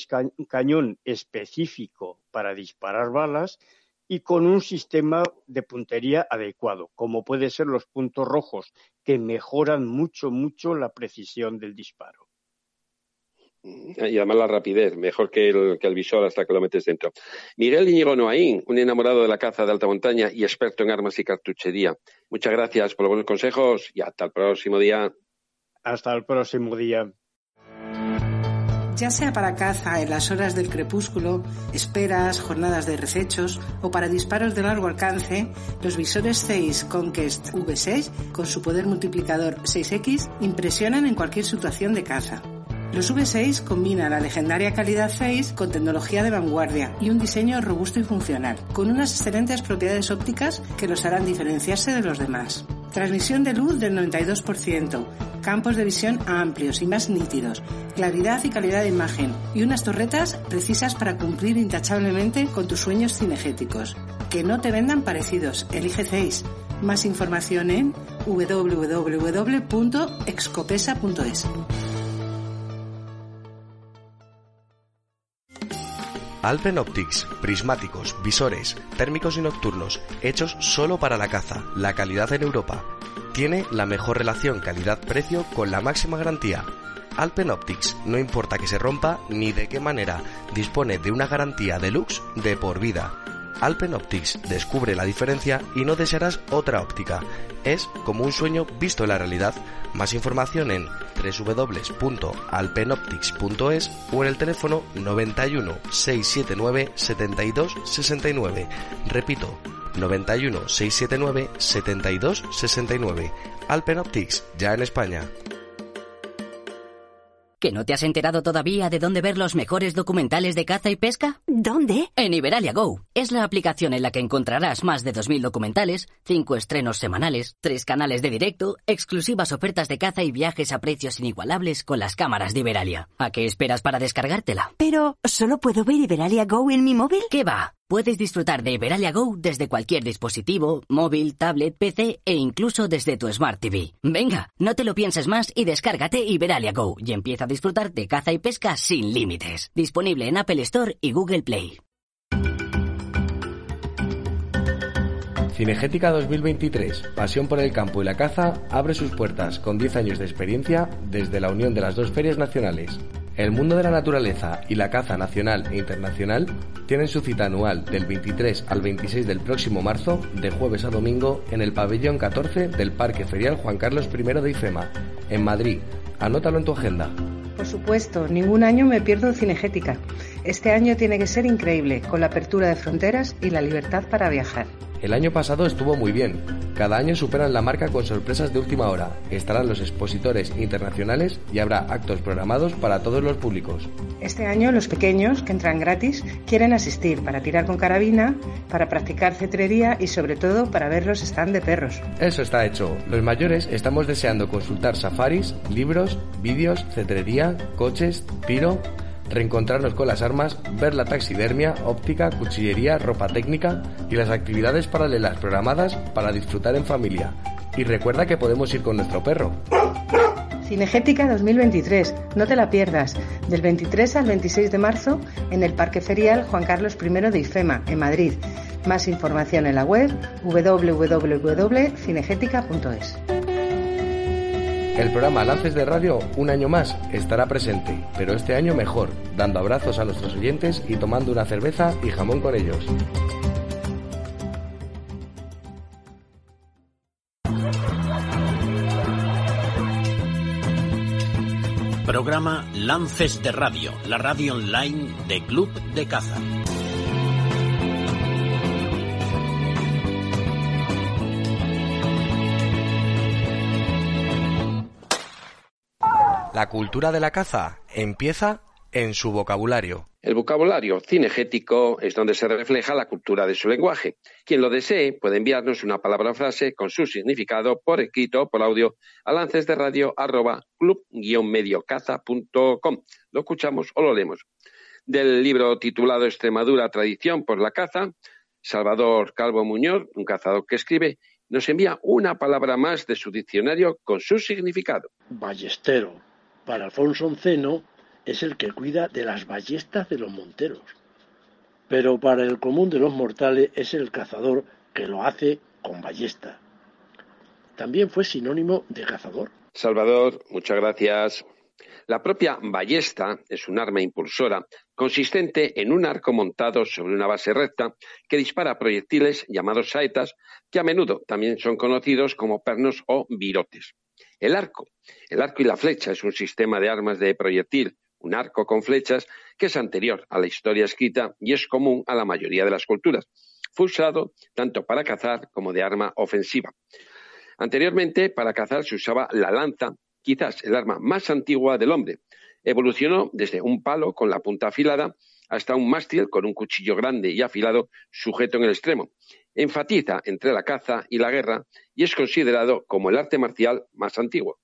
cañón específico para disparar balas y con un sistema de puntería adecuado, como pueden ser los puntos rojos, que mejoran mucho, mucho la precisión del disparo. Y además la rapidez, mejor que el, que el visor hasta que lo metes dentro. Miguel Íñigo Noaín, un enamorado de la caza de alta montaña y experto en armas y cartuchería. Muchas gracias por los buenos consejos y hasta el próximo día. Hasta el próximo día. Ya sea para caza en las horas del crepúsculo, esperas, jornadas de recechos o para disparos de largo alcance, los visores 6 Conquest V6 con su poder multiplicador 6X impresionan en cualquier situación de caza. Los V6 combinan la legendaria calidad Face con tecnología de vanguardia y un diseño robusto y funcional, con unas excelentes propiedades ópticas que los harán diferenciarse de los demás. Transmisión de luz del 92%, campos de visión amplios y más nítidos, claridad y calidad de imagen y unas torretas precisas para cumplir intachablemente con tus sueños cinegéticos. Que no te vendan parecidos, elige 6. Más información en www.excopesa.es. Alpen Optics, prismáticos, visores, térmicos y nocturnos, hechos solo para la caza, la calidad en Europa. Tiene la mejor relación calidad-precio con la máxima garantía. Alpen Optics, no importa que se rompa ni de qué manera, dispone de una garantía deluxe de por vida. Alpen Optics descubre la diferencia y no desearás otra óptica. Es como un sueño visto en la realidad. Más información en www.alpenoptics.es o en el teléfono 91 679 72 69. Repito, 91 679 72 69. Alpen Optics, ya en España. ¿Que no te has enterado todavía de dónde ver los mejores documentales de caza y pesca? ¿Dónde? En Iberalia Go. Es la aplicación en la que encontrarás más de 2.000 documentales, 5 estrenos semanales, 3 canales de directo, exclusivas ofertas de caza y viajes a precios inigualables con las cámaras de Iberalia. ¿A qué esperas para descargártela? Pero, ¿solo puedo ver Iberalia Go en mi móvil? ¿Qué va? Puedes disfrutar de Iberalia Go desde cualquier dispositivo, móvil, tablet, PC e incluso desde tu Smart TV. Venga, no te lo pienses más y descárgate Iberalia Go y empieza a disfrutar de caza y pesca sin límites. Disponible en Apple Store y Google Play. Cinegética 2023, Pasión por el Campo y la Caza, abre sus puertas con 10 años de experiencia desde la unión de las dos ferias nacionales. El mundo de la naturaleza y la caza nacional e internacional tienen su cita anual del 23 al 26 del próximo marzo, de jueves a domingo, en el pabellón 14 del Parque Ferial Juan Carlos I de IFEMA, en Madrid. Anótalo en tu agenda. Por supuesto, ningún año me pierdo Cinegética. Este año tiene que ser increíble, con la apertura de fronteras y la libertad para viajar. El año pasado estuvo muy bien. Cada año superan la marca con sorpresas de última hora. Estarán los expositores internacionales y habrá actos programados para todos los públicos. Este año los pequeños, que entran gratis, quieren asistir para tirar con carabina, para practicar cetrería y sobre todo para ver los stand de perros. Eso está hecho. Los mayores estamos deseando consultar safaris, libros, vídeos, cetrería, coches, piro reencontrarnos con las armas, ver la taxidermia, óptica, cuchillería, ropa técnica y las actividades paralelas programadas para disfrutar en familia. Y recuerda que podemos ir con nuestro perro. Cinegética 2023, no te la pierdas, del 23 al 26 de marzo en el Parque Ferial Juan Carlos I de IFEMA, en Madrid. Más información en la web www.cinegética.es. El programa Lances de Radio, un año más, estará presente, pero este año mejor, dando abrazos a nuestros oyentes y tomando una cerveza y jamón con ellos. Programa Lances de Radio, la radio online de Club de Caza. La cultura de la caza empieza en su vocabulario. El vocabulario cinegético es donde se refleja la cultura de su lenguaje. Quien lo desee puede enviarnos una palabra o frase con su significado por escrito o por audio a lances de radio arroba club-mediocaza.com. Lo escuchamos o lo leemos. Del libro titulado Extremadura, Tradición por la Caza, Salvador Calvo Muñoz, un cazador que escribe, nos envía una palabra más de su diccionario con su significado. Ballestero para Alfonso Onceno es el que cuida de las ballestas de los monteros, pero para el común de los mortales es el cazador que lo hace con ballesta. También fue sinónimo de cazador. Salvador, muchas gracias. La propia ballesta es un arma impulsora consistente en un arco montado sobre una base recta que dispara proyectiles llamados saetas, que a menudo también son conocidos como pernos o virotes. El arco. El arco y la flecha es un sistema de armas de proyectil, un arco con flechas que es anterior a la historia escrita y es común a la mayoría de las culturas. Fue usado tanto para cazar como de arma ofensiva. Anteriormente, para cazar se usaba la lanza, quizás el arma más antigua del hombre. Evolucionó desde un palo con la punta afilada hasta un mástil con un cuchillo grande y afilado sujeto en el extremo enfatiza entre la caza y la guerra y es considerado como el arte marcial más antiguo.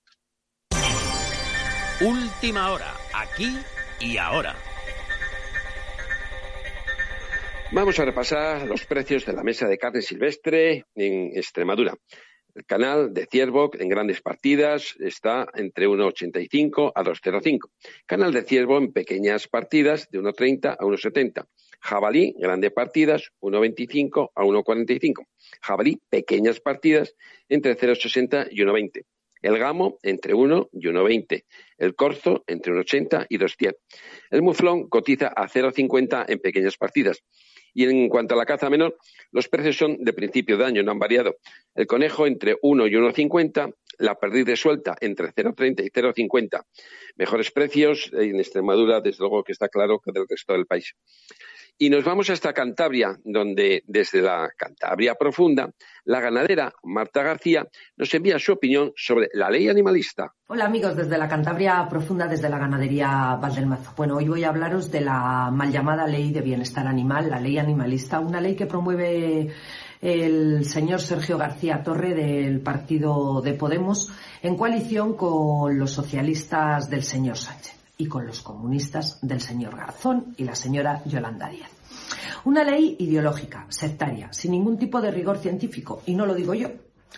Última hora, aquí y ahora. Vamos a repasar los precios de la mesa de carne silvestre en Extremadura. El canal de ciervo en grandes partidas está entre 1,85 a 2,05. Canal de ciervo en pequeñas partidas de 1,30 a 1,70. Jabalí, grandes partidas, 1,25 a 1,45. Jabalí, pequeñas partidas, entre 0,60 y 1,20. El gamo, entre 1 y 1,20. El corzo, entre 1,80 y 2,10. El muflón cotiza a 0,50 en pequeñas partidas. Y en cuanto a la caza menor, los precios son de principio de año, no han variado. El conejo entre 1 y 1,50, la perdiz de suelta entre 0,30 y 0,50. Mejores precios en Extremadura, desde luego que está claro que del resto del país. Y nos vamos hasta Cantabria, donde desde la Cantabria profunda, la ganadera Marta García nos envía su opinión sobre la ley animalista. Hola amigos, desde la Cantabria profunda, desde la ganadería Valdelmazo. Bueno, hoy voy a hablaros de la mal llamada ley de bienestar animal, la ley animalista, una ley que promueve el señor Sergio García Torre del partido de Podemos en coalición con los socialistas del señor Sánchez y con los comunistas del señor Garzón y la señora Yolanda Díaz. Una ley ideológica, sectaria, sin ningún tipo de rigor científico, y no lo digo yo,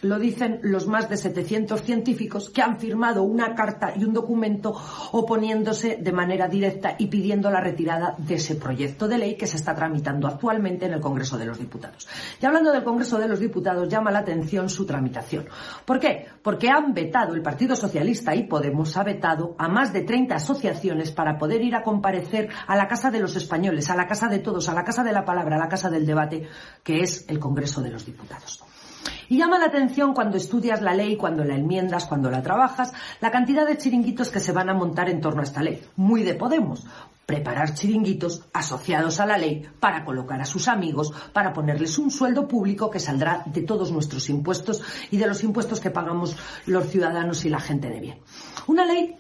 lo dicen los más de 700 científicos que han firmado una carta y un documento oponiéndose de manera directa y pidiendo la retirada de ese proyecto de ley que se está tramitando actualmente en el Congreso de los Diputados. Y hablando del Congreso de los Diputados, llama la atención su tramitación. ¿Por qué? Porque han vetado, el Partido Socialista y Podemos ha vetado a más de 30 asociaciones para poder ir a comparecer a la Casa de los Españoles, a la Casa de Todos, a la Casa de la Palabra, a la Casa del Debate, que es el Congreso de los Diputados. Y llama la atención cuando estudias la ley, cuando la enmiendas, cuando la trabajas, la cantidad de chiringuitos que se van a montar en torno a esta ley. Muy de Podemos. Preparar chiringuitos asociados a la ley para colocar a sus amigos, para ponerles un sueldo público que saldrá de todos nuestros impuestos y de los impuestos que pagamos los ciudadanos y la gente de bien. Una ley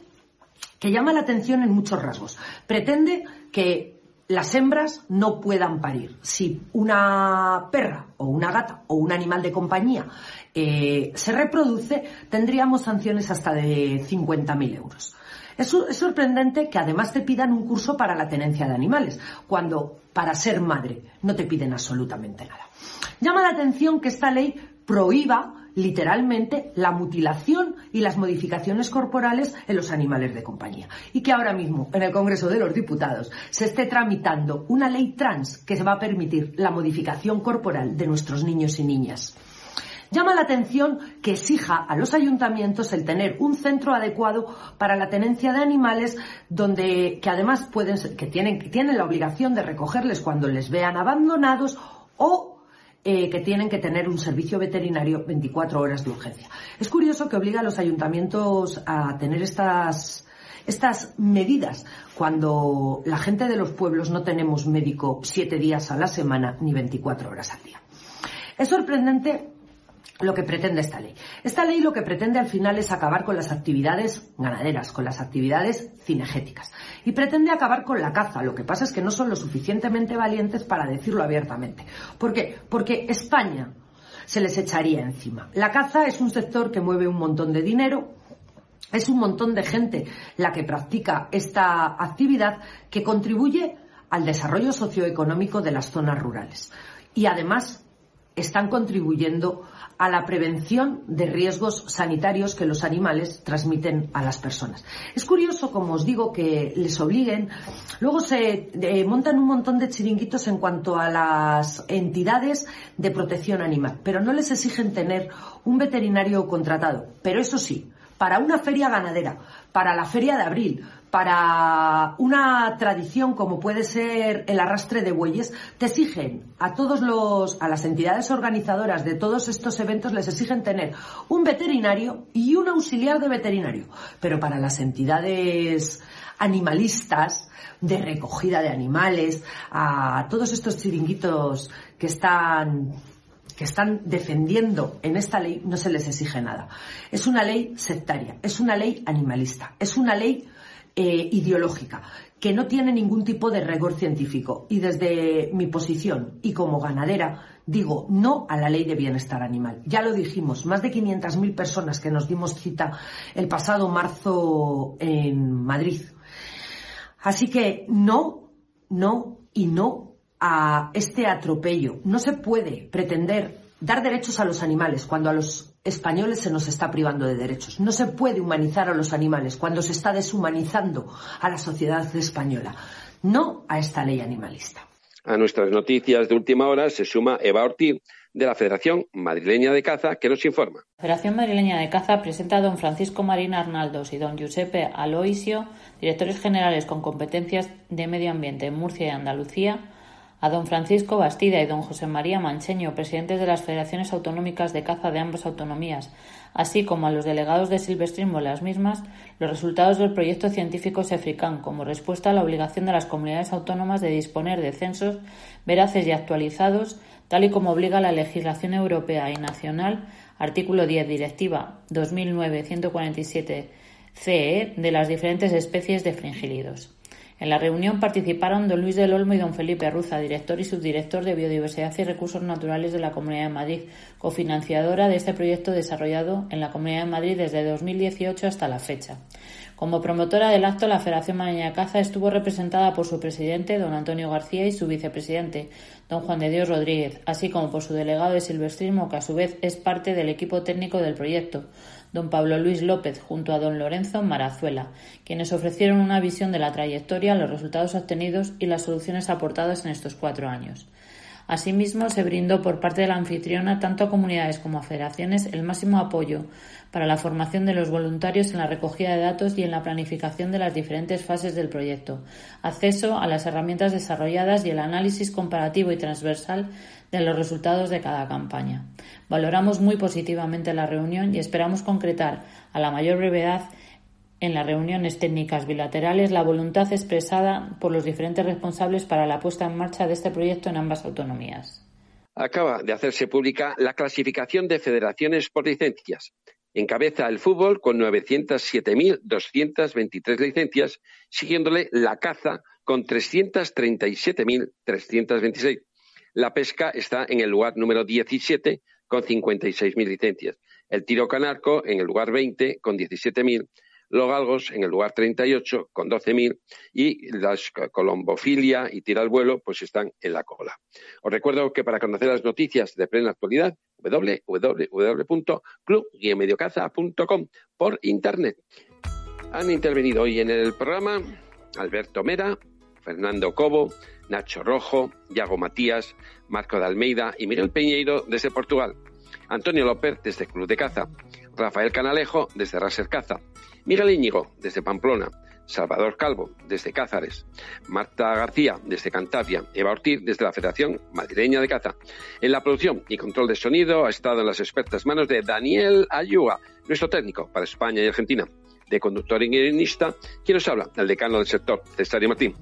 que llama la atención en muchos rasgos. Pretende que las hembras no puedan parir. Si una perra o una gata o un animal de compañía eh, se reproduce, tendríamos sanciones hasta de 50.000 euros. Es, es sorprendente que además te pidan un curso para la tenencia de animales, cuando para ser madre no te piden absolutamente nada. Llama la atención que esta ley prohíba literalmente la mutilación y las modificaciones corporales en los animales de compañía. Y que ahora mismo en el Congreso de los Diputados se esté tramitando una ley trans que se va a permitir la modificación corporal de nuestros niños y niñas. Llama la atención que exija a los ayuntamientos el tener un centro adecuado para la tenencia de animales donde que además pueden que tienen que tienen la obligación de recogerles cuando les vean abandonados o eh, que tienen que tener un servicio veterinario 24 horas de urgencia. Es curioso que obliga a los ayuntamientos a tener estas, estas medidas cuando la gente de los pueblos no tenemos médico siete días a la semana ni 24 horas al día. Es sorprendente lo que pretende esta ley. Esta ley lo que pretende al final es acabar con las actividades ganaderas, con las actividades cinegéticas. Y pretende acabar con la caza. Lo que pasa es que no son lo suficientemente valientes para decirlo abiertamente. ¿Por qué? Porque España se les echaría encima. La caza es un sector que mueve un montón de dinero, es un montón de gente la que practica esta actividad que contribuye al desarrollo socioeconómico de las zonas rurales. Y además están contribuyendo a la prevención de riesgos sanitarios que los animales transmiten a las personas. Es curioso, como os digo, que les obliguen. Luego se eh, montan un montón de chiringuitos en cuanto a las entidades de protección animal, pero no les exigen tener un veterinario contratado. Pero eso sí, para una feria ganadera, para la feria de abril, para una tradición como puede ser el arrastre de bueyes, te exigen a todos los, a las entidades organizadoras de todos estos eventos les exigen tener un veterinario y un auxiliar de veterinario. Pero para las entidades animalistas, de recogida de animales, a todos estos chiringuitos que están que están defendiendo en esta ley no se les exige nada. Es una ley sectaria, es una ley animalista, es una ley eh, ideológica, que no tiene ningún tipo de rigor científico. Y desde mi posición y como ganadera, digo no a la ley de bienestar animal. Ya lo dijimos, más de 500.000 personas que nos dimos cita el pasado marzo en Madrid. Así que no, no y no a este atropello. No se puede pretender dar derechos a los animales cuando a los españoles se nos está privando de derechos. No se puede humanizar a los animales cuando se está deshumanizando a la sociedad española. No a esta ley animalista. A nuestras noticias de última hora se suma Eva Ortiz de la Federación Madrileña de Caza, que nos informa. La Federación Madrileña de Caza presenta a don Francisco Marín Arnaldos y don Giuseppe Aloisio, directores generales con competencias de medio ambiente en Murcia y Andalucía, a don Francisco Bastida y don José María Mancheño, presidentes de las federaciones autonómicas de caza de ambas autonomías, así como a los delegados de Silvestrismo en las mismas, los resultados del proyecto científico SEFRICAN como respuesta a la obligación de las comunidades autónomas de disponer de censos veraces y actualizados, tal y como obliga la legislación europea y nacional, artículo 10, Directiva 2009-147 CE, de las diferentes especies de fringílidos. En la reunión participaron don Luis del Olmo y don Felipe Arruza, director y subdirector de Biodiversidad y Recursos Naturales de la Comunidad de Madrid, cofinanciadora de este proyecto desarrollado en la Comunidad de Madrid desde 2018 hasta la fecha. Como promotora del acto, la Federación de Caza estuvo representada por su presidente, don Antonio García, y su vicepresidente, don Juan de Dios Rodríguez, así como por su delegado de silvestrismo, que a su vez es parte del equipo técnico del proyecto, don Pablo Luis López, junto a don Lorenzo Marazuela, quienes ofrecieron una visión de la trayectoria, los resultados obtenidos y las soluciones aportadas en estos cuatro años. Asimismo, se brindó por parte de la anfitriona tanto a comunidades como a federaciones el máximo apoyo para la formación de los voluntarios en la recogida de datos y en la planificación de las diferentes fases del proyecto, acceso a las herramientas desarrolladas y el análisis comparativo y transversal de los resultados de cada campaña. Valoramos muy positivamente la reunión y esperamos concretar a la mayor brevedad en las reuniones técnicas bilaterales la voluntad expresada por los diferentes responsables para la puesta en marcha de este proyecto en ambas autonomías. Acaba de hacerse pública la clasificación de federaciones por licencias. Encabeza el fútbol con 907.223 licencias, siguiéndole la caza con 337.326. La pesca está en el lugar número 17 con 56.000 licencias. El tiro canarco en el lugar 20 con 17.000 los galgos en el lugar 38 con 12.000 y las colombofilia y tira al vuelo pues están en la cola. Os recuerdo que para conocer las noticias de plena actualidad www.club-mediocaza.com por internet. Han intervenido hoy en el programa Alberto Mera, Fernando Cobo, Nacho Rojo, Yago Matías, Marco de Almeida y Miguel Peñeiro desde Portugal. Antonio López desde Club de Caza, Rafael Canalejo desde Raser Caza, Miguel Íñigo, desde Pamplona, Salvador Calvo, desde Cázares, Marta García, desde Cantabria, Eva Ortiz, desde la Federación Madrileña de Caza. En la producción y control de sonido ha estado en las expertas manos de Daniel Ayúa, nuestro técnico para España y Argentina. De conductor y guionista, quien nos habla, el decano del sector, Cesario Martín.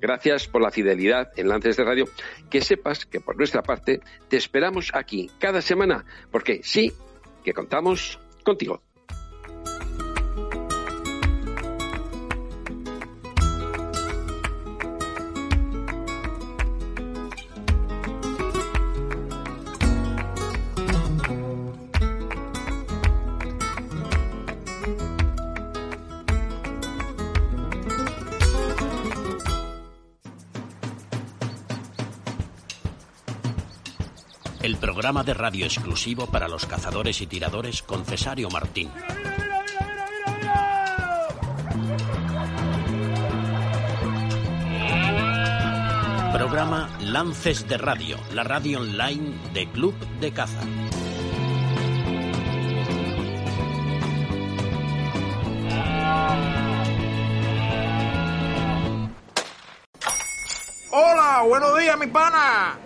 Gracias por la fidelidad en Lances de Radio. Que sepas que por nuestra parte te esperamos aquí cada semana, porque sí que contamos contigo. Programa de radio exclusivo para los cazadores y tiradores con Cesario Martín. Programa Lances de Radio, la radio online de Club de Caza. Hola, buenos días, mi pana.